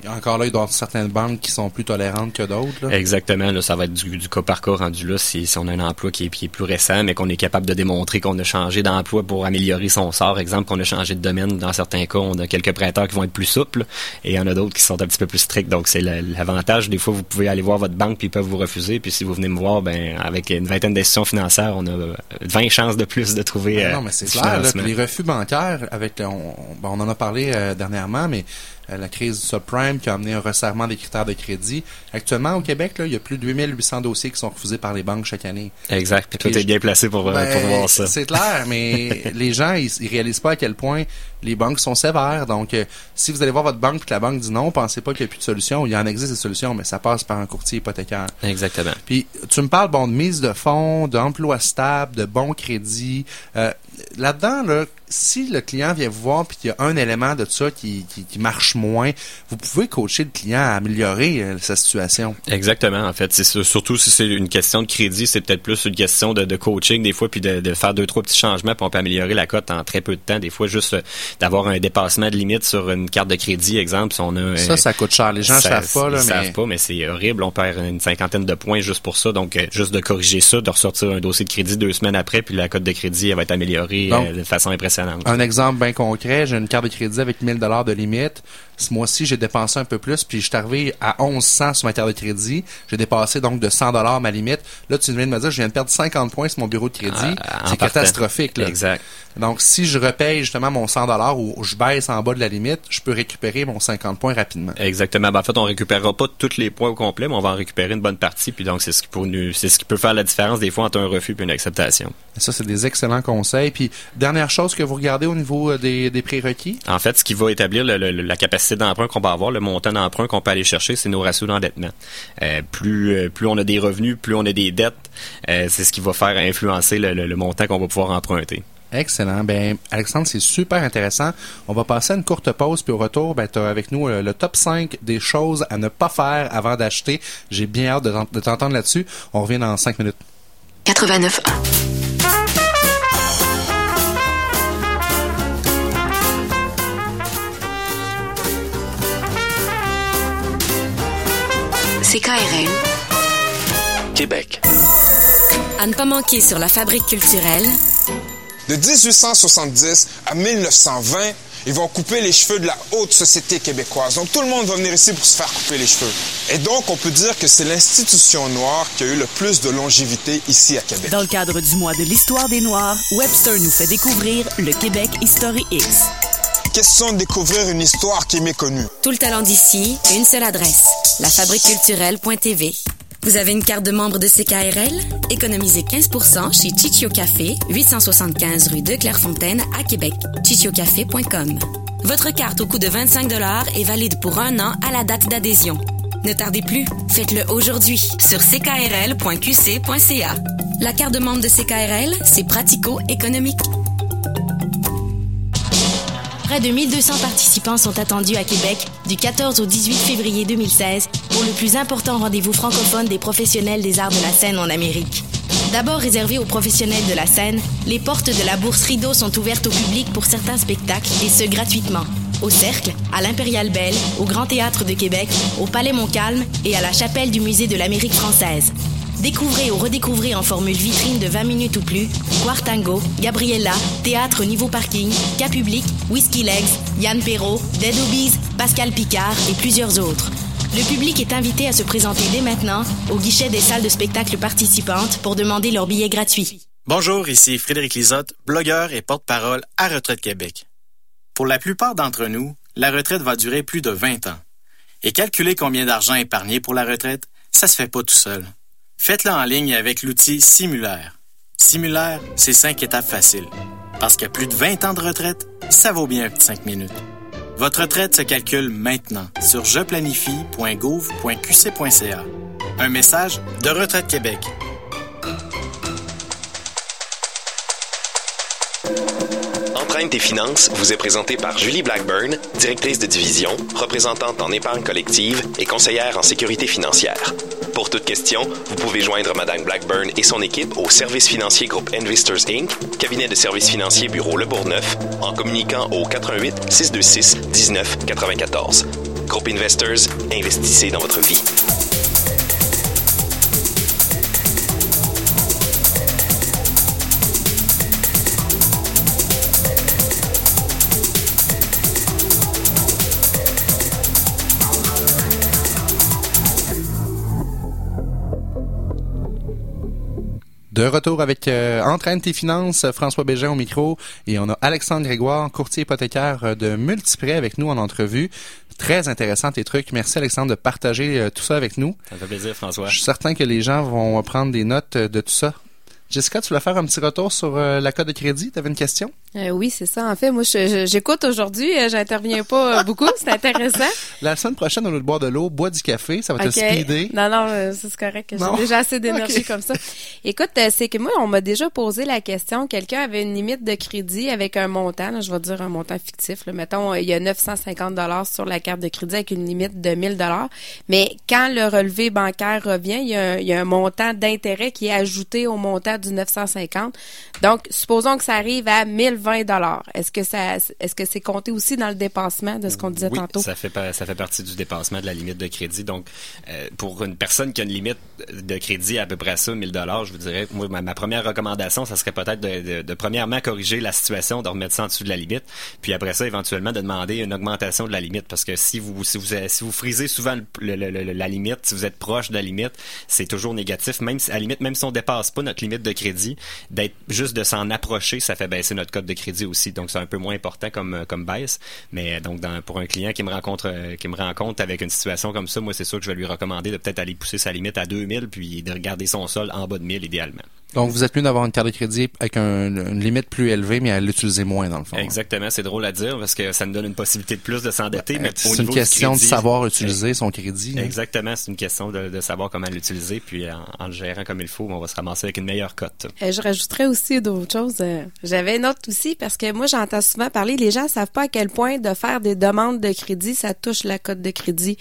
Encore là, il doit y avoir certaines banques qui sont plus tolérantes que d'autres. là. Exactement, là, ça va être du, du cas par cas rendu là si, si on a un emploi qui est, qui est plus récent, mais qu'on est capable de démontrer qu'on a changé d'emploi pour améliorer son sort. Exemple, qu'on a changé de domaine. Dans certains cas, on a quelques prêteurs qui vont être plus souples et il y en a d'autres qui sont un petit peu plus stricts. Donc, c'est l'avantage. Des fois, vous pouvez aller voir votre banque puis ils peuvent vous refuser. Puis si vous venez me voir, ben avec une vingtaine d'institutions financières, on a euh, 20 chances de plus de trouver Ah euh, non, mais c'est clair. Là, les refus bancaires, avec on, on en a parlé euh, dernièrement, mais euh, la crise du subprime qui a amené un resserrement des critères de crédit. Actuellement, au Québec, là, il y a plus de 2800 dossiers qui sont refusés par les banques chaque année. Exact. Puis toi, t'es bien placé pour, euh, Ben, pour voir ça. C'est clair, mais *laughs* les gens, ils, ils réalisent pas à quel point les banques sont sévères. Donc, euh, si vous allez voir votre banque et que la banque dit non, pensez pas qu'il n'y a plus de solution. Il y en existe des solutions, mais ça passe par un courtier hypothécaire. Exactement. Puis tu me parles bon de mise de fonds, d'emploi stable, de bon crédit. Euh, Là-dedans, là, si le client vient vous voir puis qu'il y a un élément de ça qui, qui, qui marche moins, vous pouvez coacher le client à améliorer euh, sa situation. Exactement, en fait. C'est surtout si c'est une question de crédit, c'est peut-être plus une question de, de coaching des fois, puis de, de faire deux, trois petits changements, puis on peut améliorer la cote en très peu de temps. Des fois, juste euh, d'avoir un dépassement de limite sur une carte de crédit, exemple, si on a... Ça, euh, ça coûte cher. Les gens ne savent pas, là, ils mais savent pas, mais c'est horrible. On perd une cinquantaine de points juste pour ça. Donc, juste de corriger ça, de ressortir un dossier de crédit deux semaines après, puis la cote de crédit, elle va être améliorée Donc, euh, de façon impressionnante. un exemple bien concret, j'ai une carte de crédit avec 1000 dollars de limite. Ce mois-ci, j'ai dépensé un peu plus, puis je suis arrivé à 1100 sur ma carte de crédit. J'ai dépassé donc de 100 dollars ma limite. Là, tu viens de me dire, je viens de perdre 50 points sur mon bureau de crédit. Ah, c'est catastrophique. Là. Exact. Donc, si je repaye justement mon 100 dollars ou je baisse en bas de la limite, je peux récupérer mon 50 points rapidement. Exactement. Ben, en fait, on récupérera pas tous les points au complet, mais on va en récupérer une bonne partie. Puis donc, c'est ce qui peut nous, c'est ce qui peut faire la différence des fois entre un refus et une acceptation. Ça, c'est des excellents conseils. Puis dernière chose que vous regardez au niveau euh, des, des prérequis? En fait, ce qui va établir le, le, la capacité d'emprunt qu'on va avoir, le montant d'emprunt qu'on peut aller chercher, c'est nos ratios d'endettement. Euh, plus, euh, plus on a des revenus, plus on a des dettes, euh, c'est ce qui va faire influencer le, le, le montant qu'on va pouvoir emprunter. Excellent. Ben, Alexandre, c'est super intéressant. On va passer à une courte pause, puis au retour, ben, tu as avec nous le, le top 5 des choses à ne pas faire avant d'acheter. J'ai bien hâte de, de t'entendre là-dessus. On revient dans 5 minutes. 89 CKRL Québec. À ne pas manquer sur la fabrique culturelle De 1870 à 1920, ils vont couper les cheveux de la haute société québécoise. Donc tout le monde va venir ici pour se faire couper les cheveux. Et donc on peut dire que c'est l'institution noire qui a eu le plus de longévité ici à Québec. Dans le cadre du mois de l'histoire des Noirs, Webster nous fait découvrir le Québec History X. Question de découvrir une histoire qui est méconnue. Tout le talent d'ici, une seule adresse, lafabriqueculturelle.tv. Vous avez une carte de membre de CKRL? Économisez 15% chez Chichio Café, 875 rue de Clairefontaine à Québec. chichiocafé.com. Votre carte au coût de 25 est valide pour un an à la date d'adhésion. Ne tardez plus, faites-le aujourd'hui sur ckrl.qc.ca. La carte de membre de CKRL, c'est pratico-économique. Près de 1200 participants sont attendus à Québec du 14 au 18 février 2016 pour le plus important rendez-vous francophone des professionnels des arts de la scène en Amérique. D'abord réservé aux professionnels de la scène, les portes de la bourse Rideau sont ouvertes au public pour certains spectacles et ce gratuitement. Au Cercle, à l'Impérial Belle, au Grand Théâtre de Québec, au Palais Montcalm et à la chapelle du Musée de l'Amérique française. Découvrez ou redécouvrez en formule vitrine de 20 minutes ou plus Quartango, Gabriella, Théâtre Niveau Parking, Cas Public, Whiskey Legs, Yann Perrault, Dead Obies, Pascal Picard et plusieurs autres. Le public est invité à se présenter dès maintenant au guichet des salles de spectacle participantes pour demander leur billet gratuit. Bonjour, ici Frédéric Lisotte, blogueur et porte-parole à Retraite Québec. Pour la plupart d'entre nous, la retraite va durer plus de 20 ans. Et calculer combien d'argent épargner pour la retraite, ça se fait pas tout seul. Faites-le en ligne avec l'outil Simulaire. Simulaire, c'est 5 étapes faciles. Parce qu'à plus de 20 ans de retraite, ça vaut bien un petit 5 minutes. Votre retraite se calcule maintenant sur jeplanifie.gouv.qc.ca. Un message de Retraite Québec. Entraîne tes finances vous est présenté par Julie Blackburn, directrice de division, représentante en épargne collective et conseillère en sécurité financière. Pour toute question, vous pouvez joindre Madame Blackburn et son équipe au service financier groupe Investors Inc., cabinet de services financiers bureau Le Bourgneuf, en communiquant au 88 626 19 94. Groupe Investors, investissez dans votre vie. De retour avec euh, Entraîne tes finances, François Bégin au micro et on a Alexandre Grégoire, courtier hypothécaire euh, de Multiprêt avec nous en entrevue. Très intéressant tes trucs. Merci Alexandre de partager euh, tout ça avec nous. Ça fait plaisir, François. Je suis certain que les gens vont prendre des notes euh, de tout ça. Jessica, tu voulais faire un petit retour sur euh, la code de crédit? Tu avais une question? Euh, oui, c'est ça. En fait, moi, je- je- j'écoute aujourd'hui. euh, J'interviens pas euh, beaucoup. C'est intéressant. *laughs* La semaine prochaine, lieu de boire de l'eau, bois du café. Ça va te speeder. Non, non, c'est correct. J'ai déjà assez d'énergie *laughs* comme ça. Écoute, c'est que moi, on m'a déjà posé la question. Quelqu'un avait une limite de crédit avec un montant. là, je vais dire un montant fictif. Là. Mettons, il y a 950 dollars sur la carte de crédit avec une limite de 1000 dollars. Mais quand le relevé bancaire revient, il y a un, il y a un montant d'intérêt qui est ajouté au montant du 950. Donc, supposons que ça arrive à 1020 dollars. Est-ce que ça, est-ce que c'est compté aussi dans le dépassement de ce qu'on disait oui, tantôt? ça fait ça fait partie du dépassement de la limite de crédit. Donc, euh, pour une personne qui a une limite de crédit à peu près à ça, 1000 dollars, je vous dirais, moi, ma, ma première recommandation, ça serait peut-être de, de- de premièrement corriger la situation, de remettre ça en dessous de la limite, puis après ça, éventuellement, de demander une augmentation de la limite, parce que si vous si vous si vous frisez souvent le- le- le- le- la limite, si vous êtes proche de la limite, c'est toujours négatif. Même si, à la limite, même si on dépasse pas notre limite de crédit, d'être juste de s'en approcher, ça fait baisser notre code de crédit aussi. Donc, c'est un peu moins important comme, euh, comme baisse. Mais euh, donc, pour un client qui me rencontre, euh, qui me rencontre avec une situation comme ça, moi, c'est sûr que je vais lui recommander de peut-être aller pousser sa limite à 2000 puis de regarder son sol en bas de 1000 idéalement. Donc, vous êtes mieux d'avoir une carte de crédit avec un- une limite plus élevée, mais à l'utiliser moins, dans le fond. Exactement, c'est drôle à dire parce que ça nous donne une possibilité de plus de s'endetter. mais au Euh, C'est niveau une question de savoir utiliser son crédit. hein. Exactement, c'est une question de, de savoir comment l'utiliser, puis en, en le gérant comme il faut, on va se ramasser avec une meilleure cote. Euh, je rajouterais aussi d'autres choses. euh, J'avais une autre aussi parce que moi, j'entends souvent parler, les gens savent pas à quel point de faire des demandes de crédit, ça touche la cote de crédit.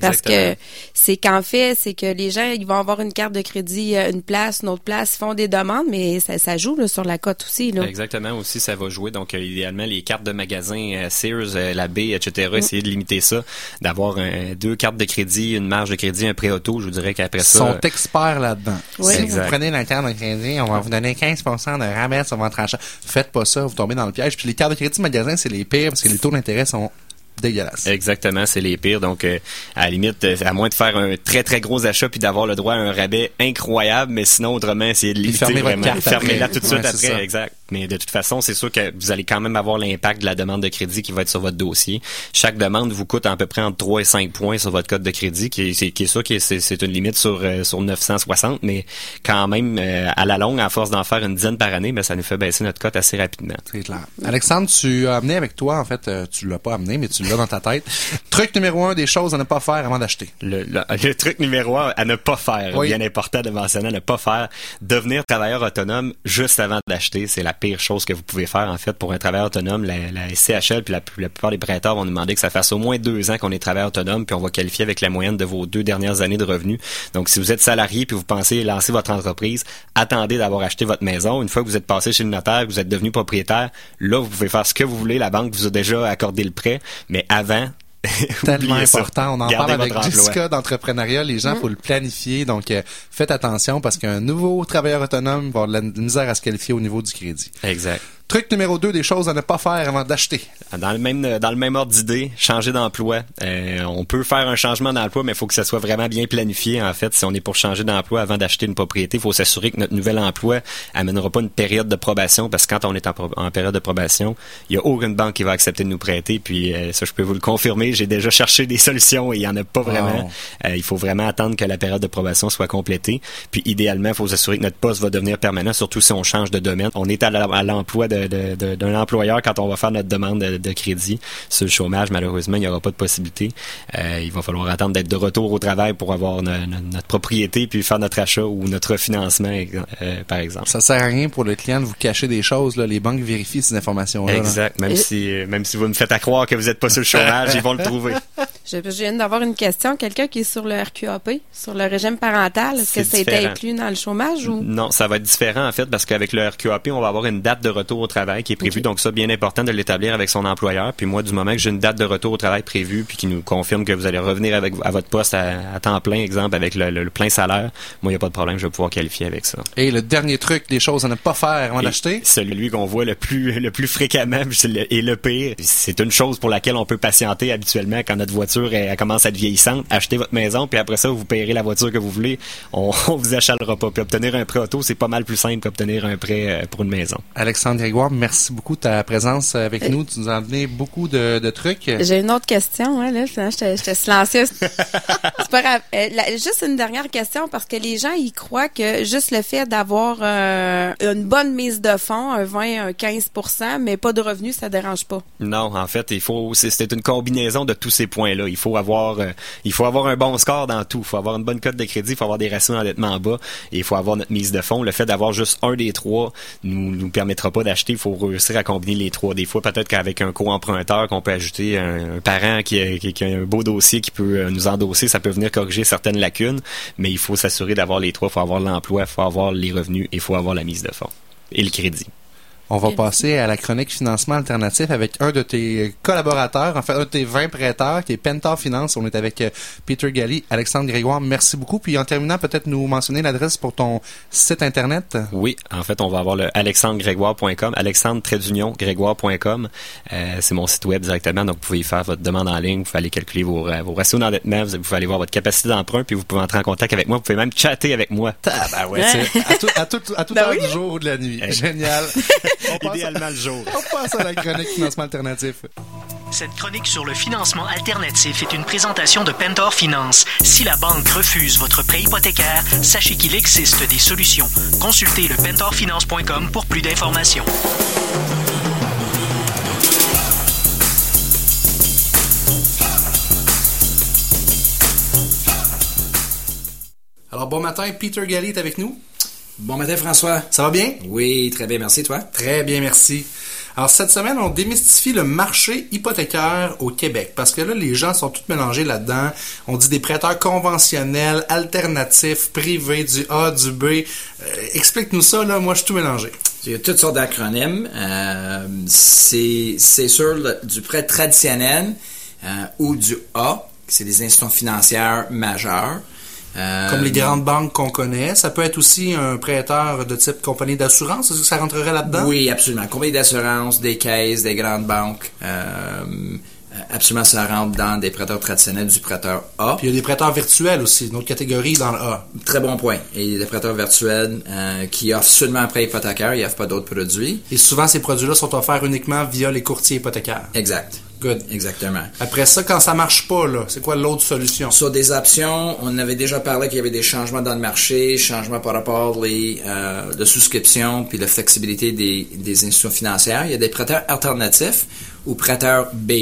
Parce que Exactement. c'est qu'en fait, c'est que les gens, ils vont avoir une carte de crédit, euh, une place, une autre place, ils font des demandes, mais ça, ça joue là, sur la cote aussi. Là. Exactement, aussi ça va jouer. Donc euh, idéalement les cartes de magasin euh, Sears, euh, la B, etc. Mm. Essayer de limiter ça, d'avoir deux cartes de crédit, une marge de crédit, un prêt auto. Je vous dirais qu'après Ils ça, sont experts là-dedans. Oui. Si Exact. vous prenez la carte de crédit, on va vous donner 15% de rabais sur votre achat. Faites pas ça, vous tombez dans le piège. Puis les cartes de crédit magasin, c'est les pires parce que les taux d'intérêt sont Exactement, c'est les pires. Donc, euh, à la limite, euh, à moins de faire un très très gros achat puis d'avoir le droit à un rabais incroyable, mais sinon autrement, essayer de limiter vraiment. Fermez-la tout de suite Ouais, après, ça. exact. Mais de toute façon, c'est sûr que vous allez quand même avoir l'impact de la demande de crédit qui va être sur votre dossier. Chaque demande vous coûte à peu près entre 3 et 5 points sur votre code de crédit, qui est, c'est, qui est sûr que c'est, une limite sur euh, sur 960, mais quand même euh, à la longue, à force d'en faire une dizaine par année, ben ça nous fait baisser notre cote assez rapidement. C'est clair. Alexandre, tu as amené avec toi, en fait, euh, tu l'as pas amené, mais tu dans ta tête. Truc numéro un des choses à ne pas faire avant d'acheter. Le, le- *laughs* le truc numéro un à ne pas faire, Oui. bien important de mentionner, à ne pas faire, devenir travailleur autonome juste avant d'acheter, c'est la pire chose que vous pouvez faire en fait pour un travailleur autonome. La, la SCHL puis la, la plupart des prêteurs vont demander que ça fasse au moins deux ans qu'on est travailleur autonome puis on va qualifier avec la moyenne de vos deux dernières années de revenus. Donc si vous êtes salarié puis vous pensez lancer votre entreprise, attendez d'avoir acheté votre maison. Une fois que vous êtes passé chez le notaire, que vous êtes devenu propriétaire, là vous pouvez faire ce que vous voulez. La banque vous a déjà accordé le prêt, mais avant *laughs* Tellement important. On en Gardez parle avec. Jessica d'entrepreneuriat. Les gens, faut le planifier. Donc, euh, faites attention parce qu'un nouveau travailleur autonome va avoir de la misère à se qualifier au niveau du crédit. Exact. Truc numéro deux des choses à ne pas faire avant d'acheter. Dans le même dans le même ordre d'idée, changer d'emploi. Euh, on peut faire un changement d'emploi, mais il faut que ça soit vraiment bien planifié. En fait, si on est pour changer d'emploi avant d'acheter une propriété, il faut s'assurer que notre nouvel emploi amènera pas une période de probation, parce que quand on est en, période de probation, il y a aucune banque qui va accepter de nous prêter. Puis euh, ça, je peux vous le confirmer. J'ai déjà cherché des *laughs* solutions et il y en a pas vraiment. Euh, il faut vraiment attendre que la période de probation soit complétée. Puis idéalement, il faut s'assurer que notre poste va devenir permanent, surtout si on change de domaine. On est à l'emploi de- d'un employeur quand on va faire notre demande de, de crédit. Sur le chômage, malheureusement, il n'y aura pas de possibilité. Euh, il va falloir attendre d'être de retour au travail pour avoir no- no- notre propriété puis faire notre achat ou notre financement, euh, par exemple. Ça sert à rien pour le client de vous cacher des choses. Là. Les banques vérifient ces informations-là. là. Exact. Même si, euh, même si vous me faites à croire que vous n'êtes pas sur le chômage, ils vont le trouver. *laughs* Je, je viens d'avoir une question. Quelqu'un qui est sur le RQAP, sur le régime parental, est-ce que ça a été inclus dans le chômage ou? Non, ça va être différent en fait parce qu'avec le RQAP, on va avoir une date de retour au travail qui est prévue. Donc ça, bien important de l'établir avec son employeur. Puis moi, du moment que j'ai une date de retour au travail prévue puis qui nous confirme que vous allez revenir avec à votre poste à, à temps plein, exemple avec le, le- le plein salaire, moi, il n'y a pas de problème, je vais pouvoir qualifier avec ça. Et le dernier truc des choses à ne pas faire avant Et d'acheter? Celui qu'on voit le plus *laughs* le plus fréquemment puis c'est le- et le pire, c'est une chose pour laquelle on peut patienter habituellement quand notre voiture elle, elle commence à être vieillissante. Achetez votre maison puis après ça vous payerez la voiture que vous voulez. On, *laughs* on vous achalera pas. Puis obtenir un prêt auto c'est pas mal plus simple qu'obtenir un prêt euh, pour une maison. Alexandre Grégoire, merci beaucoup de ta présence avec nous. Tu nous as donné beaucoup de, de trucs. J'ai une autre question, hein, là. J'étais silencieuse. *laughs* c'est pas grave. Euh, la- juste une dernière question, parce que les gens, ils croient que juste le fait d'avoir euh, une bonne mise de fonds, un 20, un 15% mais pas de revenus, ça dérange pas. Non, en fait, il faut c'est c'est une combinaison de tous ces points-là. Il faut avoir euh, il faut avoir un bon score dans tout. Il faut avoir une bonne cote de crédit, il faut avoir des ratios d'endettement bas et il faut avoir notre mise de fonds. Le fait d'avoir juste un des trois nous nous permettra pas d'acheter. Il faut réussir à combiner les trois. Des fois, peut-être qu'avec un co-emprunteur qu'on peut ajouter un, parent qui a, qui- un beau dossier qui peut euh, nous endosser, ça peut venir corriger certaines lacunes. Mais il faut s'assurer d'avoir les trois. Il faut avoir l'emploi, il faut avoir les revenus et il faut avoir la mise de fonds et le crédit. On va passer à la chronique financement alternatif avec un de tes collaborateurs, en fait, un de tes 20 prêteurs, qui est Pentar Finance. On est avec euh, Peter Galli, Alexandre Grégoire. Merci beaucoup. Puis en terminant, peut-être nous mentionner l'adresse pour ton site Internet. Oui, en fait, on va avoir le alexandregrégoire.com, alexandre-grégoire.com. Euh, c'est mon site web directement, donc vous pouvez y faire votre demande en ligne, vous pouvez aller calculer vos, euh, vos ratios d'endettement, vous pouvez aller voir votre capacité d'emprunt, puis vous pouvez entrer en contact avec moi, vous pouvez même chatter avec moi. Ah ouais, c'est à, tout, à, tout, à toute Ben heure oui. du jour ou de la nuit. Génial. *laughs* On Idéalement le jour. on passe à la chronique financement alternatif. Cette chronique sur le financement alternatif est une présentation de Pentor Finance. Si la banque refuse votre prêt hypothécaire, sachez qu'il existe des solutions. Consultez le pentorfinance.com pour plus d'informations. Alors, bon matin, Peter Galli est avec nous. Bon matin, François. Ça va bien? Oui, très bien, merci, toi? Très bien, merci. Alors, cette semaine, on démystifie le marché hypothécaire au Québec parce que là, les gens sont tous mélangés là-dedans. On dit des prêteurs conventionnels, alternatifs, privés, du A, du B. Euh, Explique-nous ça, là. Moi, je suis tout mélangé. Il y a toutes sortes d'acronymes. Euh, c'est sûr le- du prêt traditionnel euh, ou du A, c'est des institutions financières majeures. Euh, Comme les grandes banques qu'on connaît. Ça peut être aussi un prêteur de type compagnie d'assurance. Est-ce que ça rentrerait là-dedans? Oui, absolument. Compagnie d'assurance, des caisses, des grandes banques. euh, absolument, ça rentre dans des prêteurs traditionnels du prêteur A. Puis il y a des prêteurs virtuels aussi, une autre catégorie dans le A. Très bon point. Et il y a des prêteurs virtuels euh, qui offrent seulement un prêt hypothécaire, ils n'offrent pas d'autres produits. Et souvent, ces produits-là sont offerts uniquement via les courtiers hypothécaires. Exact. Good. Exactement. Après ça, quand ça marche pas, là, c'est quoi l'autre solution? Sur des options, on avait déjà parlé qu'il y avait des changements dans le marché, changements par rapport les euh, de souscription puis la flexibilité des, des institutions financières. Il y a des prêteurs alternatifs ou prêteurs B.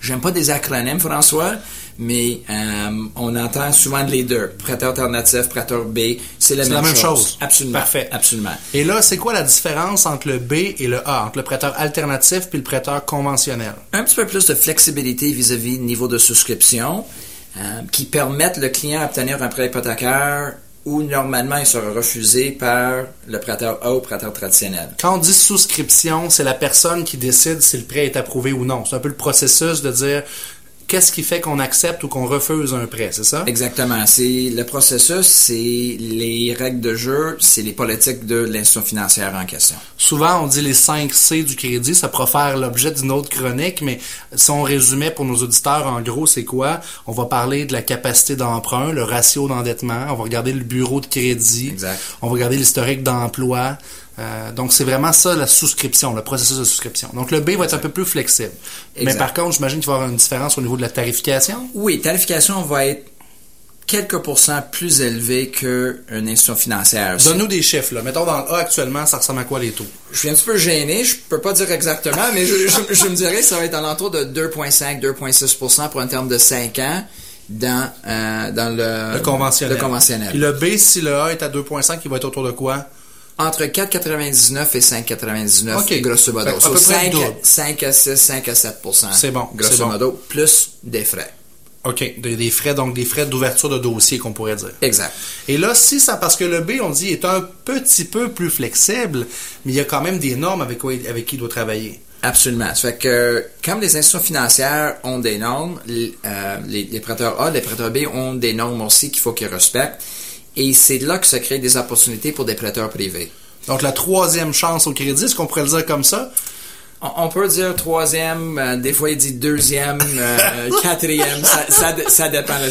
J'aime pas des acronymes, François, mais euh, on entend souvent les deux. Prêteur alternatif, prêteur B, c'est la, C'est même, la même chose. Absolument. Parfait. Absolument. Et là, c'est quoi la différence entre le B et le A, entre le prêteur alternatif puis le prêteur conventionnel? un petit peu plus de flexibilité vis-à-vis du niveau de souscription euh, qui permettent le client d'obtenir un prêt hypothécaire où normalement il sera refusé par le prêteur A ou prêteur traditionnel. Quand on dit souscription, c'est la personne qui décide si le prêt est approuvé ou non. C'est un peu le processus de dire qu'est-ce qui fait qu'on accepte ou qu'on refuse un prêt, c'est ça? Exactement. C'est le processus, c'est les règles de jeu, c'est les politiques de l'institution financière en question. Souvent, on dit les 5 C du crédit, ça pourrait faire l'objet d'une autre chronique, mais si on résumait pour nos auditeurs, en gros, c'est quoi? On va parler de la capacité d'emprunt, le ratio d'endettement, on va regarder le bureau de crédit, Exact. on va regarder l'historique d'emploi. Euh, donc, c'est vraiment ça, la souscription, le processus de souscription. Donc, le B va être un peu plus flexible. Mais par contre, j'imagine qu'il va y avoir une différence au niveau de la tarification? Oui, tarification va être quelques pourcents plus élevé qu'une institution financière. Donne-nous des chiffres, là. Mettons, dans le A, actuellement, ça ressemble à quoi les taux? Je suis un petit peu gêné, je peux pas dire exactement, mais je, je- je me dirais que ça va être alentour de 2,5, 2,6% pour un terme de 5 ans dans, euh, dans le, Le conventionnel. le conventionnel. Puis le B, si le A est à 2,5, il va être autour de quoi? Entre 4,99 et 5,99, OK. grosso modo. À So, peu près 5, double. 5 à 6, 5 à 7 C'est bon, Grosso bon. modo, plus des frais. OK. Des, des frais, donc des frais d'ouverture de dossier, qu'on pourrait dire. Exact. Et là, si ça, parce que le B, on dit, est un petit peu plus flexible, mais il y a quand même des normes avec, quoi- avec qui il doit travailler. Absolument. Ça fait que, comme les institutions financières ont des normes, les, euh, les- les prêteurs A, les prêteurs B ont des normes aussi qu'il faut qu'ils respectent. Et c'est là que se créent des opportunités pour des prêteurs privés. Donc, la troisième chance au crédit, est-ce qu'on pourrait le dire comme ça? On, peut dire troisième, euh, des fois il dit deuxième, euh, *laughs* quatrième, ça, ça, dé- ça dépend le,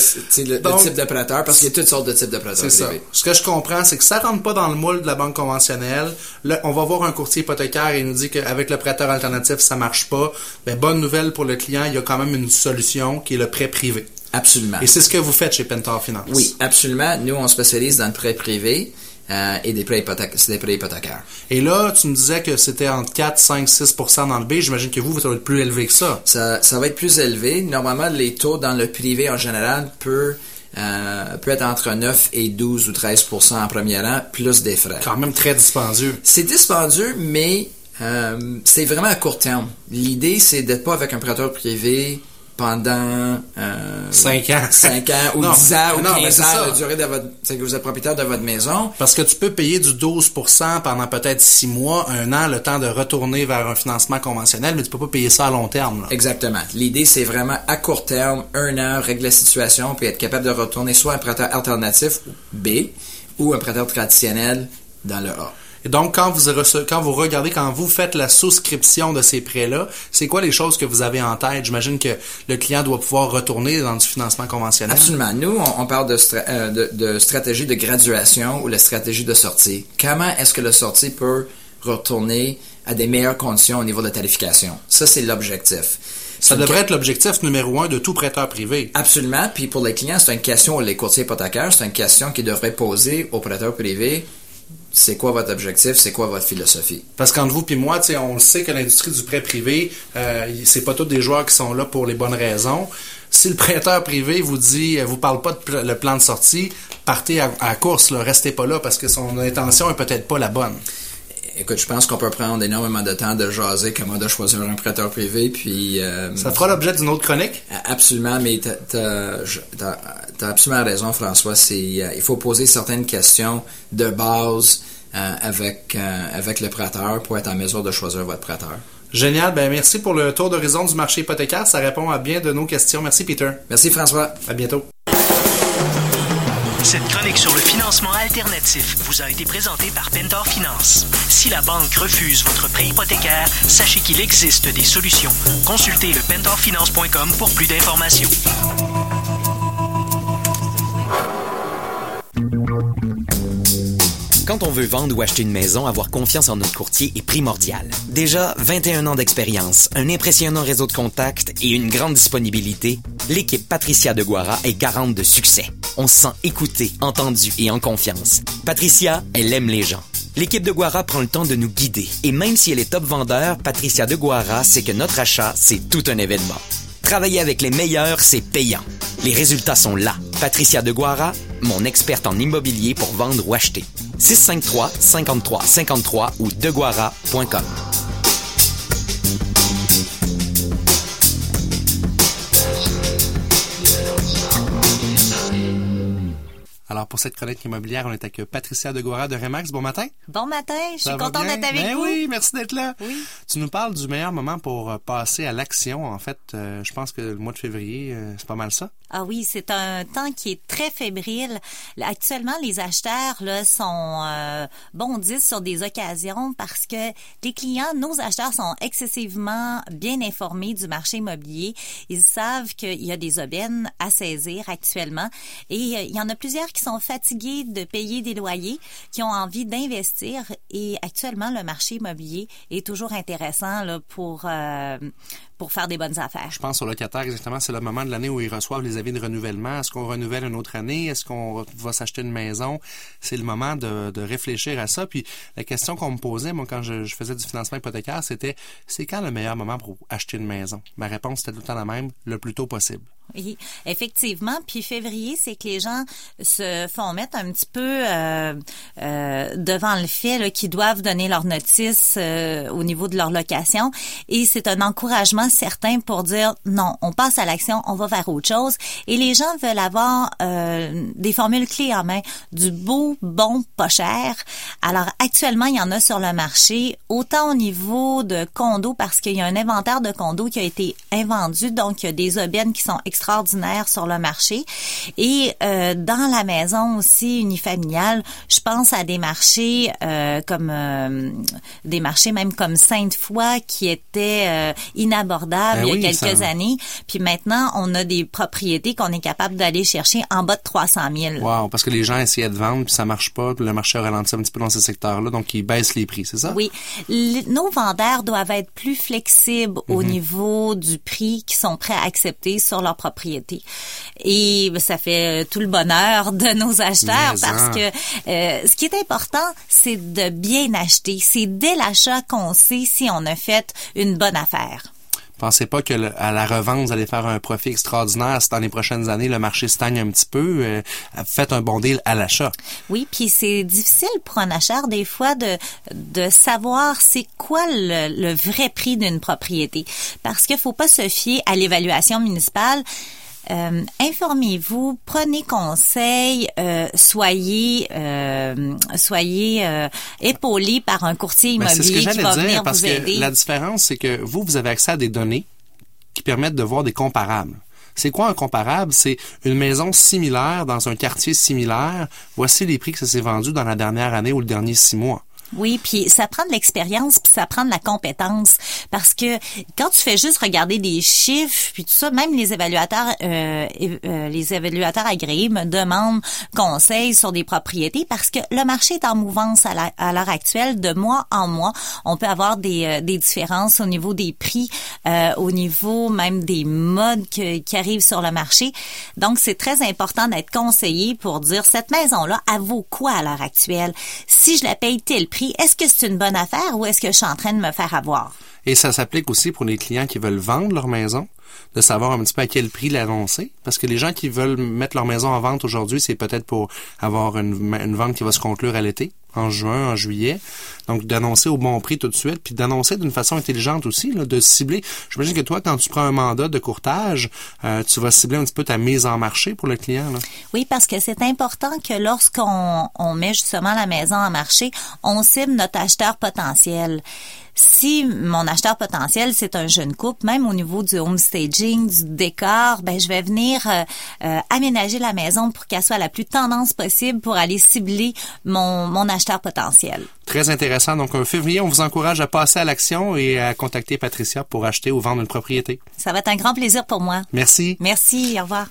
type de prêteur, parce qu'il y a toutes sortes de types de prêteurs C'est ça. Ce que je comprends, c'est que ça rentre pas dans le moule de la banque conventionnelle. Là, on va voir un courtier hypothécaire et il nous dit qu'avec le prêteur alternatif, ça marche pas. Ben, bonne nouvelle pour le client, il y a quand même une solution qui est le prêt privé. Absolument. Et c'est ce que vous faites chez Pentar Finance. Oui, absolument. Nous, on spécialise dans le prêt privé euh, et des prêts, des hypothécaires. Et là, tu me disais que c'était entre 4, 5, 6% dans le B. J'imagine que vous, vous êtes plus élevé que ça. Ça, ça va être plus élevé. Normalement, les taux dans le privé en général peut, euh, peut être entre 9 et 12 ou 13% en premier rang, plus des frais. Quand même très dispendieux. C'est dispendieux, mais euh, c'est vraiment à court terme. L'idée, c'est d'être pas avec un prêteur privé pendant euh, 5 ans. 5 ans ou Non, 10 ans ou non, 15 mais c'est ans la durée de votre c'est que vous êtes propriétaire de votre maison. Parce que tu peux payer du 12% pendant peut-être 6 mois, un an, le temps de retourner vers un financement conventionnel, mais tu peux pas payer ça à long terme. là. Exactement. L'idée, c'est vraiment à court terme, un an, régler la situation, puis être capable de retourner soit un prêteur alternatif B ou un prêteur traditionnel dans le A. Et donc, quand vous, quand vous regardez, quand vous faites la souscription de ces prêts-là, c'est quoi les choses que vous avez en tête? J'imagine que le client doit pouvoir retourner dans du financement conventionnel. Absolument. Nous, on, on parle de, stra- euh, de, de stratégie de graduation ou la stratégie de sortie. Comment est-ce que le sortie peut retourner à des meilleures conditions au niveau de la tarification? Ça, c'est l'objectif. Ça devrait être l'objectif numéro un de tout prêteur privé. Absolument. Puis pour les clients, c'est une question, les courtiers hypothécaires, c'est une question qu'ils devraient poser aux prêteurs privés. C'est quoi votre objectif? C'est quoi votre philosophie? Parce qu'entre vous puis moi, on sait que l'industrie du prêt privé, euh, c'est pas tous des joueurs qui sont là pour les bonnes raisons. Si le prêteur privé vous dit, vous parle pas de le plan de sortie, partez à, à course, là, restez pas là parce que son intention est peut-être pas la bonne. Écoute, je pense qu'on peut prendre énormément de temps de jaser comment de choisir un prêteur privé, puis... Euh, ça fera l'objet d'une autre chronique? Absolument, mais t'as as, absolument raison, François. C'est euh, Il faut poser certaines questions de base euh, avec, avec le prêteur pour être en mesure de choisir votre prêteur. Génial. Ben, merci pour le tour d'horizon du marché hypothécaire. Ça répond à bien de nos questions. Merci, Peter. Merci, François. À bientôt. Cette chronique sur le financement alternatif vous a été présentée par Pentor Finance. Si la banque refuse votre prêt hypothécaire, sachez qu'il existe des solutions. Consultez le pentorfinance.com pour plus d'informations. Quand on veut vendre ou acheter une maison, avoir confiance en notre courtier est primordial. Déjà, 21 ans d'expérience, un impressionnant réseau de contacts et une grande disponibilité, l'équipe Patricia de Guara est garante de succès. On se sent écouté, entendu et en confiance. Patricia, elle aime les gens. L'équipe de Guara prend le temps de nous guider. Et même si elle est top vendeur, Patricia de Guara sait que notre achat, c'est tout un événement. Travailler avec les meilleurs, c'est payant. Les résultats sont là. Patricia de Guara, mon experte en immobilier pour vendre ou acheter. 653 53 53 ou deguara.com. Alors, pour cette chronique immobilière, on est avec Patricia de Guara de Remax. Bon matin. Bon matin. Je suis contente d'être avec ben vous. Oui, merci d'être là. Oui. Tu nous parles du meilleur moment pour euh, passer à l'action. En fait, euh, je pense que le mois de février, euh, c'est pas mal ça. Ah oui, c'est un temps qui est très fébrile. Actuellement, les acheteurs là sont euh, bondissent sur des occasions parce que les clients, nos acheteurs sont excessivement bien informés du marché immobilier. Ils savent qu'il y a des aubaines à saisir actuellement et il y en a plusieurs qui sont fatigués de payer des loyers, qui ont envie d'investir et actuellement le marché immobilier est toujours intéressant pour euh, pour faire des bonnes affaires. Je pense aux locataires, exactement. C'est le moment de l'année où ils reçoivent les avis de renouvellement. Est-ce qu'on renouvelle une autre année? Est-ce qu'on va s'acheter une maison? C'est le moment de, de, réfléchir à ça. Puis la question qu'on me posait, moi, quand je, je faisais du financement hypothécaire, c'était c'est quand le meilleur moment pour acheter une maison? Ma réponse était tout le temps la même, le plus tôt possible. Oui, effectivement. Puis février, c'est que les gens se font mettre un petit peu euh, euh, devant le fait qu'ils doivent donner leur notice euh, au niveau de leur location. Et c'est un encouragement certain pour dire non, on passe à l'action, on va vers autre chose. Et les gens veulent avoir euh, des formules clés en main, du beau, bon, pas cher. Alors actuellement, il y en a sur le marché, autant au niveau de condos, parce qu'il y a un inventaire de condos qui a été invendu, donc il y a des aubaines qui sont extraordinaires sur le marché. Et euh, dans la maison aussi unifamiliale, je pense à des marchés euh, comme euh, des marchés même comme Sainte-Foy qui étaient euh, inabordables Ben il y a oui, quelques ça- années. Puis maintenant, on a des propriétés qu'on est capable d'aller chercher en bas de 300 000. Wow, parce que les gens essayaient de vendre, puis ça marche pas, puis le marché a ralenti un petit peu dans ces secteurs-là, donc ils baissent les prix, c'est ça? Oui, nos vendeurs doivent être plus flexibles au Mhm. niveau du prix qu'ils sont prêts à accepter sur leur propriété. Et ça fait euh, tout le bonheur de nos acheteurs Mais parce en. que euh, ce qui est important, c'est de bien acheter. C'est dès l'achat qu'on sait si on a fait une bonne affaire. Pensez pas que à la revente, vous allez faire un profit extraordinaire si dans les prochaines années, le marché stagne un petit peu. euh, faites un bon deal à l'achat. Oui, puis c'est difficile pour un acheteur des fois de de savoir c'est quoi le, le vrai prix d'une propriété parce qu'il faut pas se fier à l'évaluation municipale. Euh, informez-vous, prenez conseil, euh, soyez euh, soyez euh, épaulés par un courtier c'est ce que immobilier qui va dire, venir parce vous que la différence, c'est que vous, vous avez accès à des données qui permettent de voir des comparables. C'est quoi un comparable? C'est une maison similaire dans un quartier similaire. Voici les prix que ça s'est vendu dans la dernière année ou le dernier six mois. Oui, puis ça prend de l'expérience, puis ça prend de la compétence, parce que quand tu fais juste regarder des chiffres, puis tout ça, même les évaluateurs, euh, euh, les évaluateurs agréés me demandent conseils sur des propriétés, parce que le marché est en mouvance à l'heure actuelle, de mois en mois, on peut avoir des, euh, des différences au niveau des prix, au niveau même des modes qui arrivent sur le marché. Donc c'est très important d'être conseillé pour dire cette maison-là, elle vaut quoi à l'heure actuelle? Si je la paye tel est-ce que c'est une bonne affaire ou est-ce que je suis en train de me faire avoir? Et ça s'applique aussi pour les clients qui veulent vendre leur maison, de savoir un petit peu à quel prix l'annoncer. Parce que les gens qui veulent mettre leur maison en vente aujourd'hui, c'est peut-être pour avoir une, vente qui va se conclure à l'été, en juin, en juillet. Donc, d'annoncer au bon prix tout de suite, puis d'annoncer d'une façon intelligente aussi, là, de cibler. J'imagine que toi, quand tu prends un mandat de courtage, euh, tu vas cibler un petit peu ta mise en marché pour le client. Là. Oui, parce que c'est important que lorsqu'on on met justement la maison en marché, on cible notre acheteur potentiel si mon acheteur potentiel c'est un jeune couple, même au niveau du home staging, du décor, ben je vais venir euh, euh, aménager la maison pour qu'elle soit la plus tendance possible pour aller cibler mon, mon acheteur potentiel. Très intéressant. Donc, un février, on vous encourage à passer à l'action et à contacter Patricia pour acheter ou vendre une propriété. Ça va être un grand plaisir pour moi. Merci. Merci. Au revoir.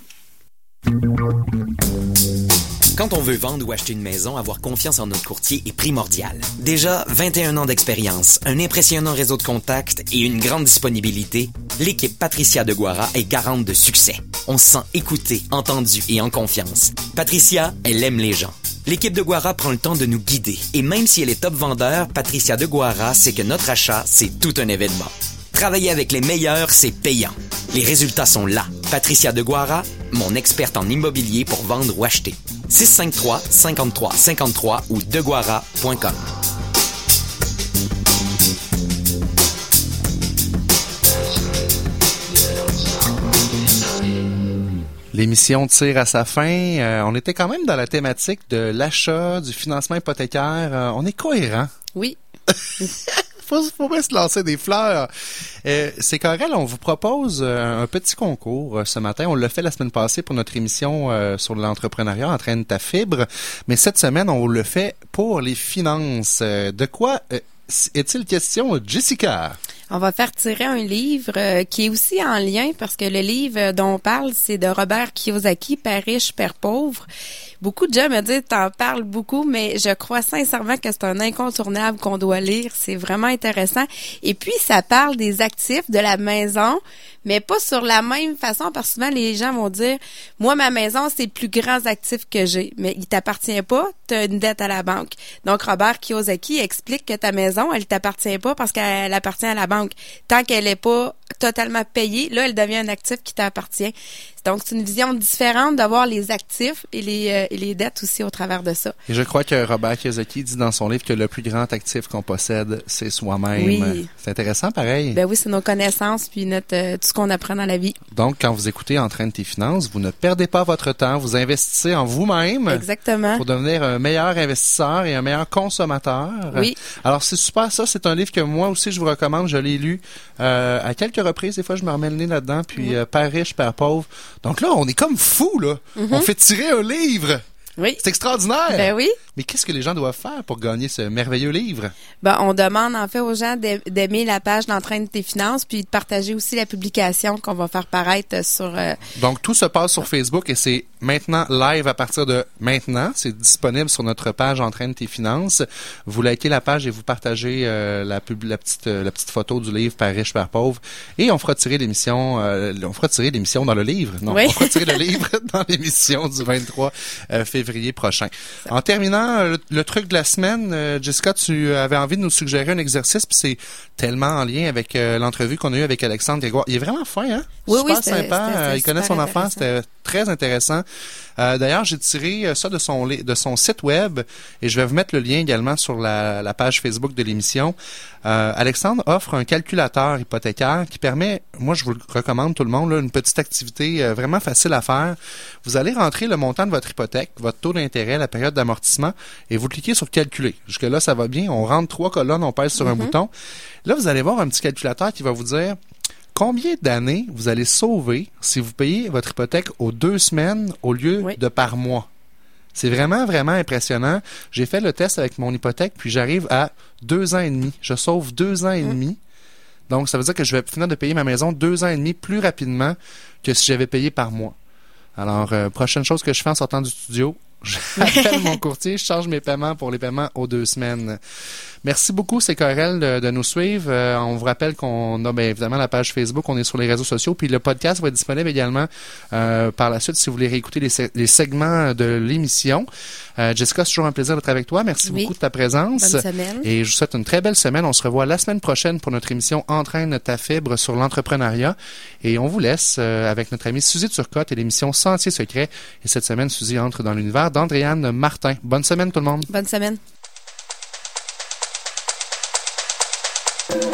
Quand on veut vendre ou acheter une maison, avoir confiance en notre courtier est primordial. Déjà 21 ans d'expérience, un impressionnant réseau de contacts et une grande disponibilité, l'équipe Patricia de Guara est garante de succès. On se sent écouté, entendu et en confiance. Patricia, elle aime les gens. L'équipe de Guara prend le temps de nous guider. Et même si elle est top vendeur, Patricia de Guara sait que notre achat, c'est tout un événement. Travailler avec les meilleurs, c'est payant. Les résultats sont là. Patricia de Guara, mon experte en immobilier pour vendre ou acheter. 653 53 53 ou deguara.com. L'émission tire à sa fin. Euh, on était quand même dans la thématique de l'achat, du financement hypothécaire. Euh, on est cohérent. Oui. *laughs* faut, faut pas se lancer des fleurs. Euh, c'est Corel, on vous propose euh, un petit concours euh, ce matin. On l'a fait la semaine passée pour notre émission sur l'entrepreneuriat, entraîne ta fibre. Mais cette semaine, on le fait pour les finances. de quoi est-il question, Jessica? On va faire tirer un livre qui est aussi en lien parce que le livre dont on parle, c'est de Robert Kiyosaki, Père riche, Père pauvre. Beaucoup de gens me disent, t'en parles beaucoup, mais je crois sincèrement que c'est un incontournable qu'on doit lire. C'est vraiment intéressant. Et puis, ça parle des actifs de la maison, mais pas sur la même façon, parce que souvent, les gens vont dire, moi, ma maison, c'est le plus grand actif que j'ai, mais il t'appartient pas, tu une dette à la banque. Donc, Robert Kiyosaki explique que ta maison, elle t'appartient pas parce qu'elle appartient à la banque. Tant qu'elle est pas totalement payée, là, elle devient un actif qui t'appartient. Donc, c'est une vision différente d'avoir les actifs et les, euh, et les dettes aussi au travers de ça. Et je crois que Robert Kiyosaki dit dans son livre que le plus grand actif qu'on possède, c'est soi-même. Oui. C'est intéressant, pareil. Ben oui, c'est nos connaissances puis notre, euh, tout ce qu'on apprend dans la vie. Donc, quand vous écoutez Entraîne tes finances, vous ne perdez pas votre temps, vous investissez en vous-même. Exactement. Pour devenir un meilleur investisseur et un meilleur consommateur. Oui. Alors, c'est super ça. C'est un livre que moi aussi, je vous recommande. Je l'ai lu euh, à quelques reprises. Des fois, je me remets le nez là-dedans. Puis, euh, Père riche, Père pauvre. Donc là, on est comme fou, là. Mhm. On fait tirer un livre. Oui. C'est extraordinaire. Ben oui. Mais qu'est-ce que les gens doivent faire pour gagner ce merveilleux livre? Ben, on demande en fait aux gens d'aimer la page d'entraîne de tes finances puis de partager aussi la publication qu'on va faire paraître sur... Euh, Donc, tout se passe sur Facebook et c'est maintenant live à partir de maintenant. C'est disponible sur notre page Entraîne tes finances. Vous likez la page et vous partagez euh, la, pub, la, petite, euh, la petite photo du livre Par riche, par pauvre. Et on fera tirer l'émission on fera tirer l'émission dans le livre. Non, oui. on fera tirer le livre *laughs* dans l'émission du 23 février prochain. En terminant, le, truc de la semaine, Jessica, tu avais envie de nous suggérer un exercice, puis c'est tellement en lien avec l'entrevue qu'on a eue avec Alexandre Grégoire. Il est vraiment fin, hein? Oui, Super oui, sympa. il connaît son affaire. C'était très intéressant. Euh, D'ailleurs, j'ai tiré euh, ça de son de son site web et je vais vous mettre le lien également sur la, la page Facebook de l'émission. Euh, Alexandre offre un calculateur hypothécaire qui permet, moi je vous le recommande tout le monde, là, une petite activité euh, vraiment facile à faire. Vous allez rentrer le montant de votre hypothèque, votre taux d'intérêt, la période d'amortissement et vous cliquez sur calculer. Jusque là, ça va bien. On rentre trois colonnes, on pèse sur un Mhm. bouton. Là, vous allez voir un petit calculateur qui va vous dire combien d'années vous allez sauver si vous payez votre hypothèque aux deux semaines au lieu de par mois? C'est vraiment, vraiment impressionnant. J'ai fait le test avec mon hypothèque, puis j'arrive à deux ans et demi. Je sauve deux ans et demi. Donc, ça veut dire que je vais finir de payer ma maison deux ans et demi plus rapidement que si j'avais payé par mois. Alors, euh, prochaine chose que je fais en sortant du studio, j'appelle mon courtier, je charge mes paiements pour les paiements aux deux semaines. Merci beaucoup, c'est Corel, de, de, nous suivre. Euh, on vous rappelle qu'on a bien évidemment la page Facebook, on est sur les réseaux sociaux, puis le podcast va être disponible également euh, par la suite si vous voulez réécouter les, les segments de l'émission. Euh, Jessica, c'est toujours un plaisir d'être avec toi. Merci Oui. beaucoup de ta présence. Bonne semaine. Et je vous souhaite une très belle semaine. On se revoit la semaine prochaine pour notre émission Entraîne ta fibre sur l'entrepreneuriat. Et on vous laisse avec notre amie Suzy Turcotte et l'émission Sentier secret. Et cette semaine, Suzy entre dans l'univers d'Andréane Martin. Bonne semaine tout le monde. Bonne semaine.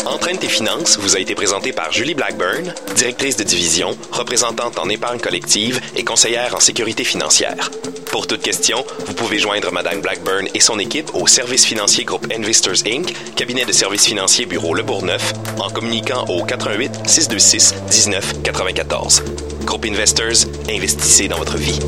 Entraîne tes finances vous a été présenté par Julie Blackburn, directrice de division, représentante en épargne collective et conseillère en sécurité financière. Pour toute question, vous pouvez joindre Madame Blackburn et son équipe au service financier groupe Investors Inc., cabinet de services financiers bureau Le Bourgneuf, en communiquant au 88 626 19 94. Groupe Investors, investissez dans votre vie.